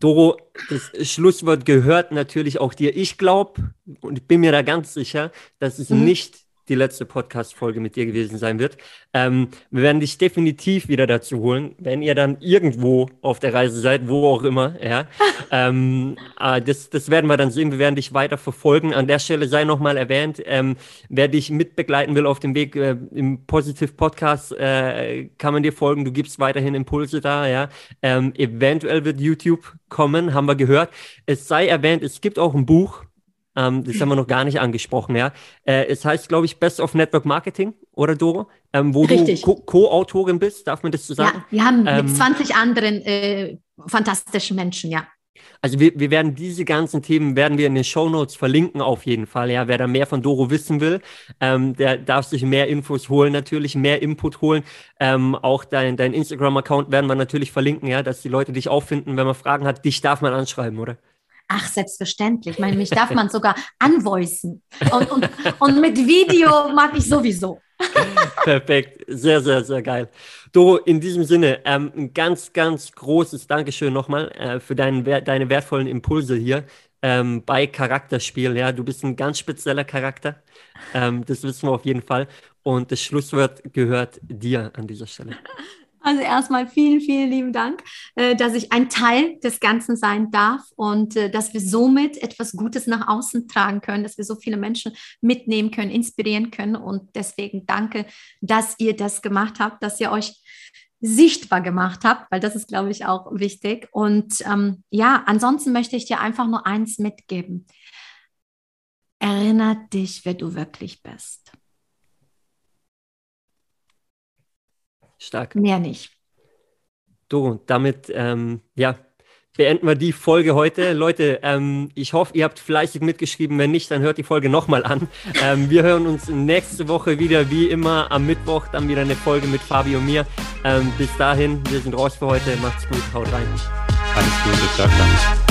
Doro, das Schlusswort gehört natürlich auch dir. Ich glaube und ich bin mir da ganz sicher, dass es mhm. nicht die letzte Podcast-Folge mit dir gewesen sein wird. Ähm, wir werden dich definitiv wieder dazu holen, wenn ihr dann irgendwo auf der Reise seid, wo auch immer. Ja. ähm, äh, das, das werden wir dann sehen. Wir werden dich weiter verfolgen. An der Stelle sei nochmal erwähnt, ähm, wer dich mitbegleiten will auf dem Weg äh, im Positive Podcast, äh, kann man dir folgen. Du gibst weiterhin Impulse da. Ja. Ähm, eventuell wird YouTube kommen, haben wir gehört. Es sei erwähnt, es gibt auch ein Buch ähm, das haben wir noch gar nicht angesprochen, ja. Äh, es heißt, glaube ich, Best of Network Marketing, oder Doro? Ähm, wo Richtig. du Co-Autorin bist, darf man das so sagen? Ja, wir haben ähm, mit 20 anderen äh, fantastischen Menschen, ja. Also wir, wir werden diese ganzen Themen werden wir in den Show Notes verlinken auf jeden Fall. Ja, wer da mehr von Doro wissen will, ähm, der darf sich mehr Infos holen, natürlich mehr Input holen. Ähm, auch dein, dein Instagram-Account werden wir natürlich verlinken, ja, dass die Leute dich auffinden. Wenn man Fragen hat, dich darf man anschreiben, oder? Ach, selbstverständlich. Ich meine, mich darf man sogar anvoicen. Und, und, und mit Video mag ich sowieso. Perfekt, sehr, sehr, sehr geil. Doro, in diesem Sinne, ähm, ein ganz, ganz großes Dankeschön nochmal äh, für deinen, deine wertvollen Impulse hier ähm, bei Charakterspiel. Ja, du bist ein ganz spezieller Charakter. Ähm, das wissen wir auf jeden Fall. Und das Schlusswort gehört dir an dieser Stelle. Also erstmal vielen, vielen lieben Dank, äh, dass ich ein Teil des Ganzen sein darf und äh, dass wir somit etwas Gutes nach außen tragen können, dass wir so viele Menschen mitnehmen können, inspirieren können. Und deswegen danke, dass ihr das gemacht habt, dass ihr euch sichtbar gemacht habt, weil das ist, glaube ich, auch wichtig. Und ähm, ja, ansonsten möchte ich dir einfach nur eins mitgeben. Erinner dich, wer du wirklich bist. Stark. Mehr nicht. Du, damit, ähm, ja, beenden wir die Folge heute. Leute, ähm, ich hoffe, ihr habt fleißig mitgeschrieben. Wenn nicht, dann hört die Folge nochmal an. Ähm, wir hören uns nächste Woche wieder, wie immer, am Mittwoch. Dann wieder eine Folge mit Fabi und mir. Ähm, bis dahin, wir sind raus für heute. Macht's gut, haut rein. Alles Gute, ciao, ciao.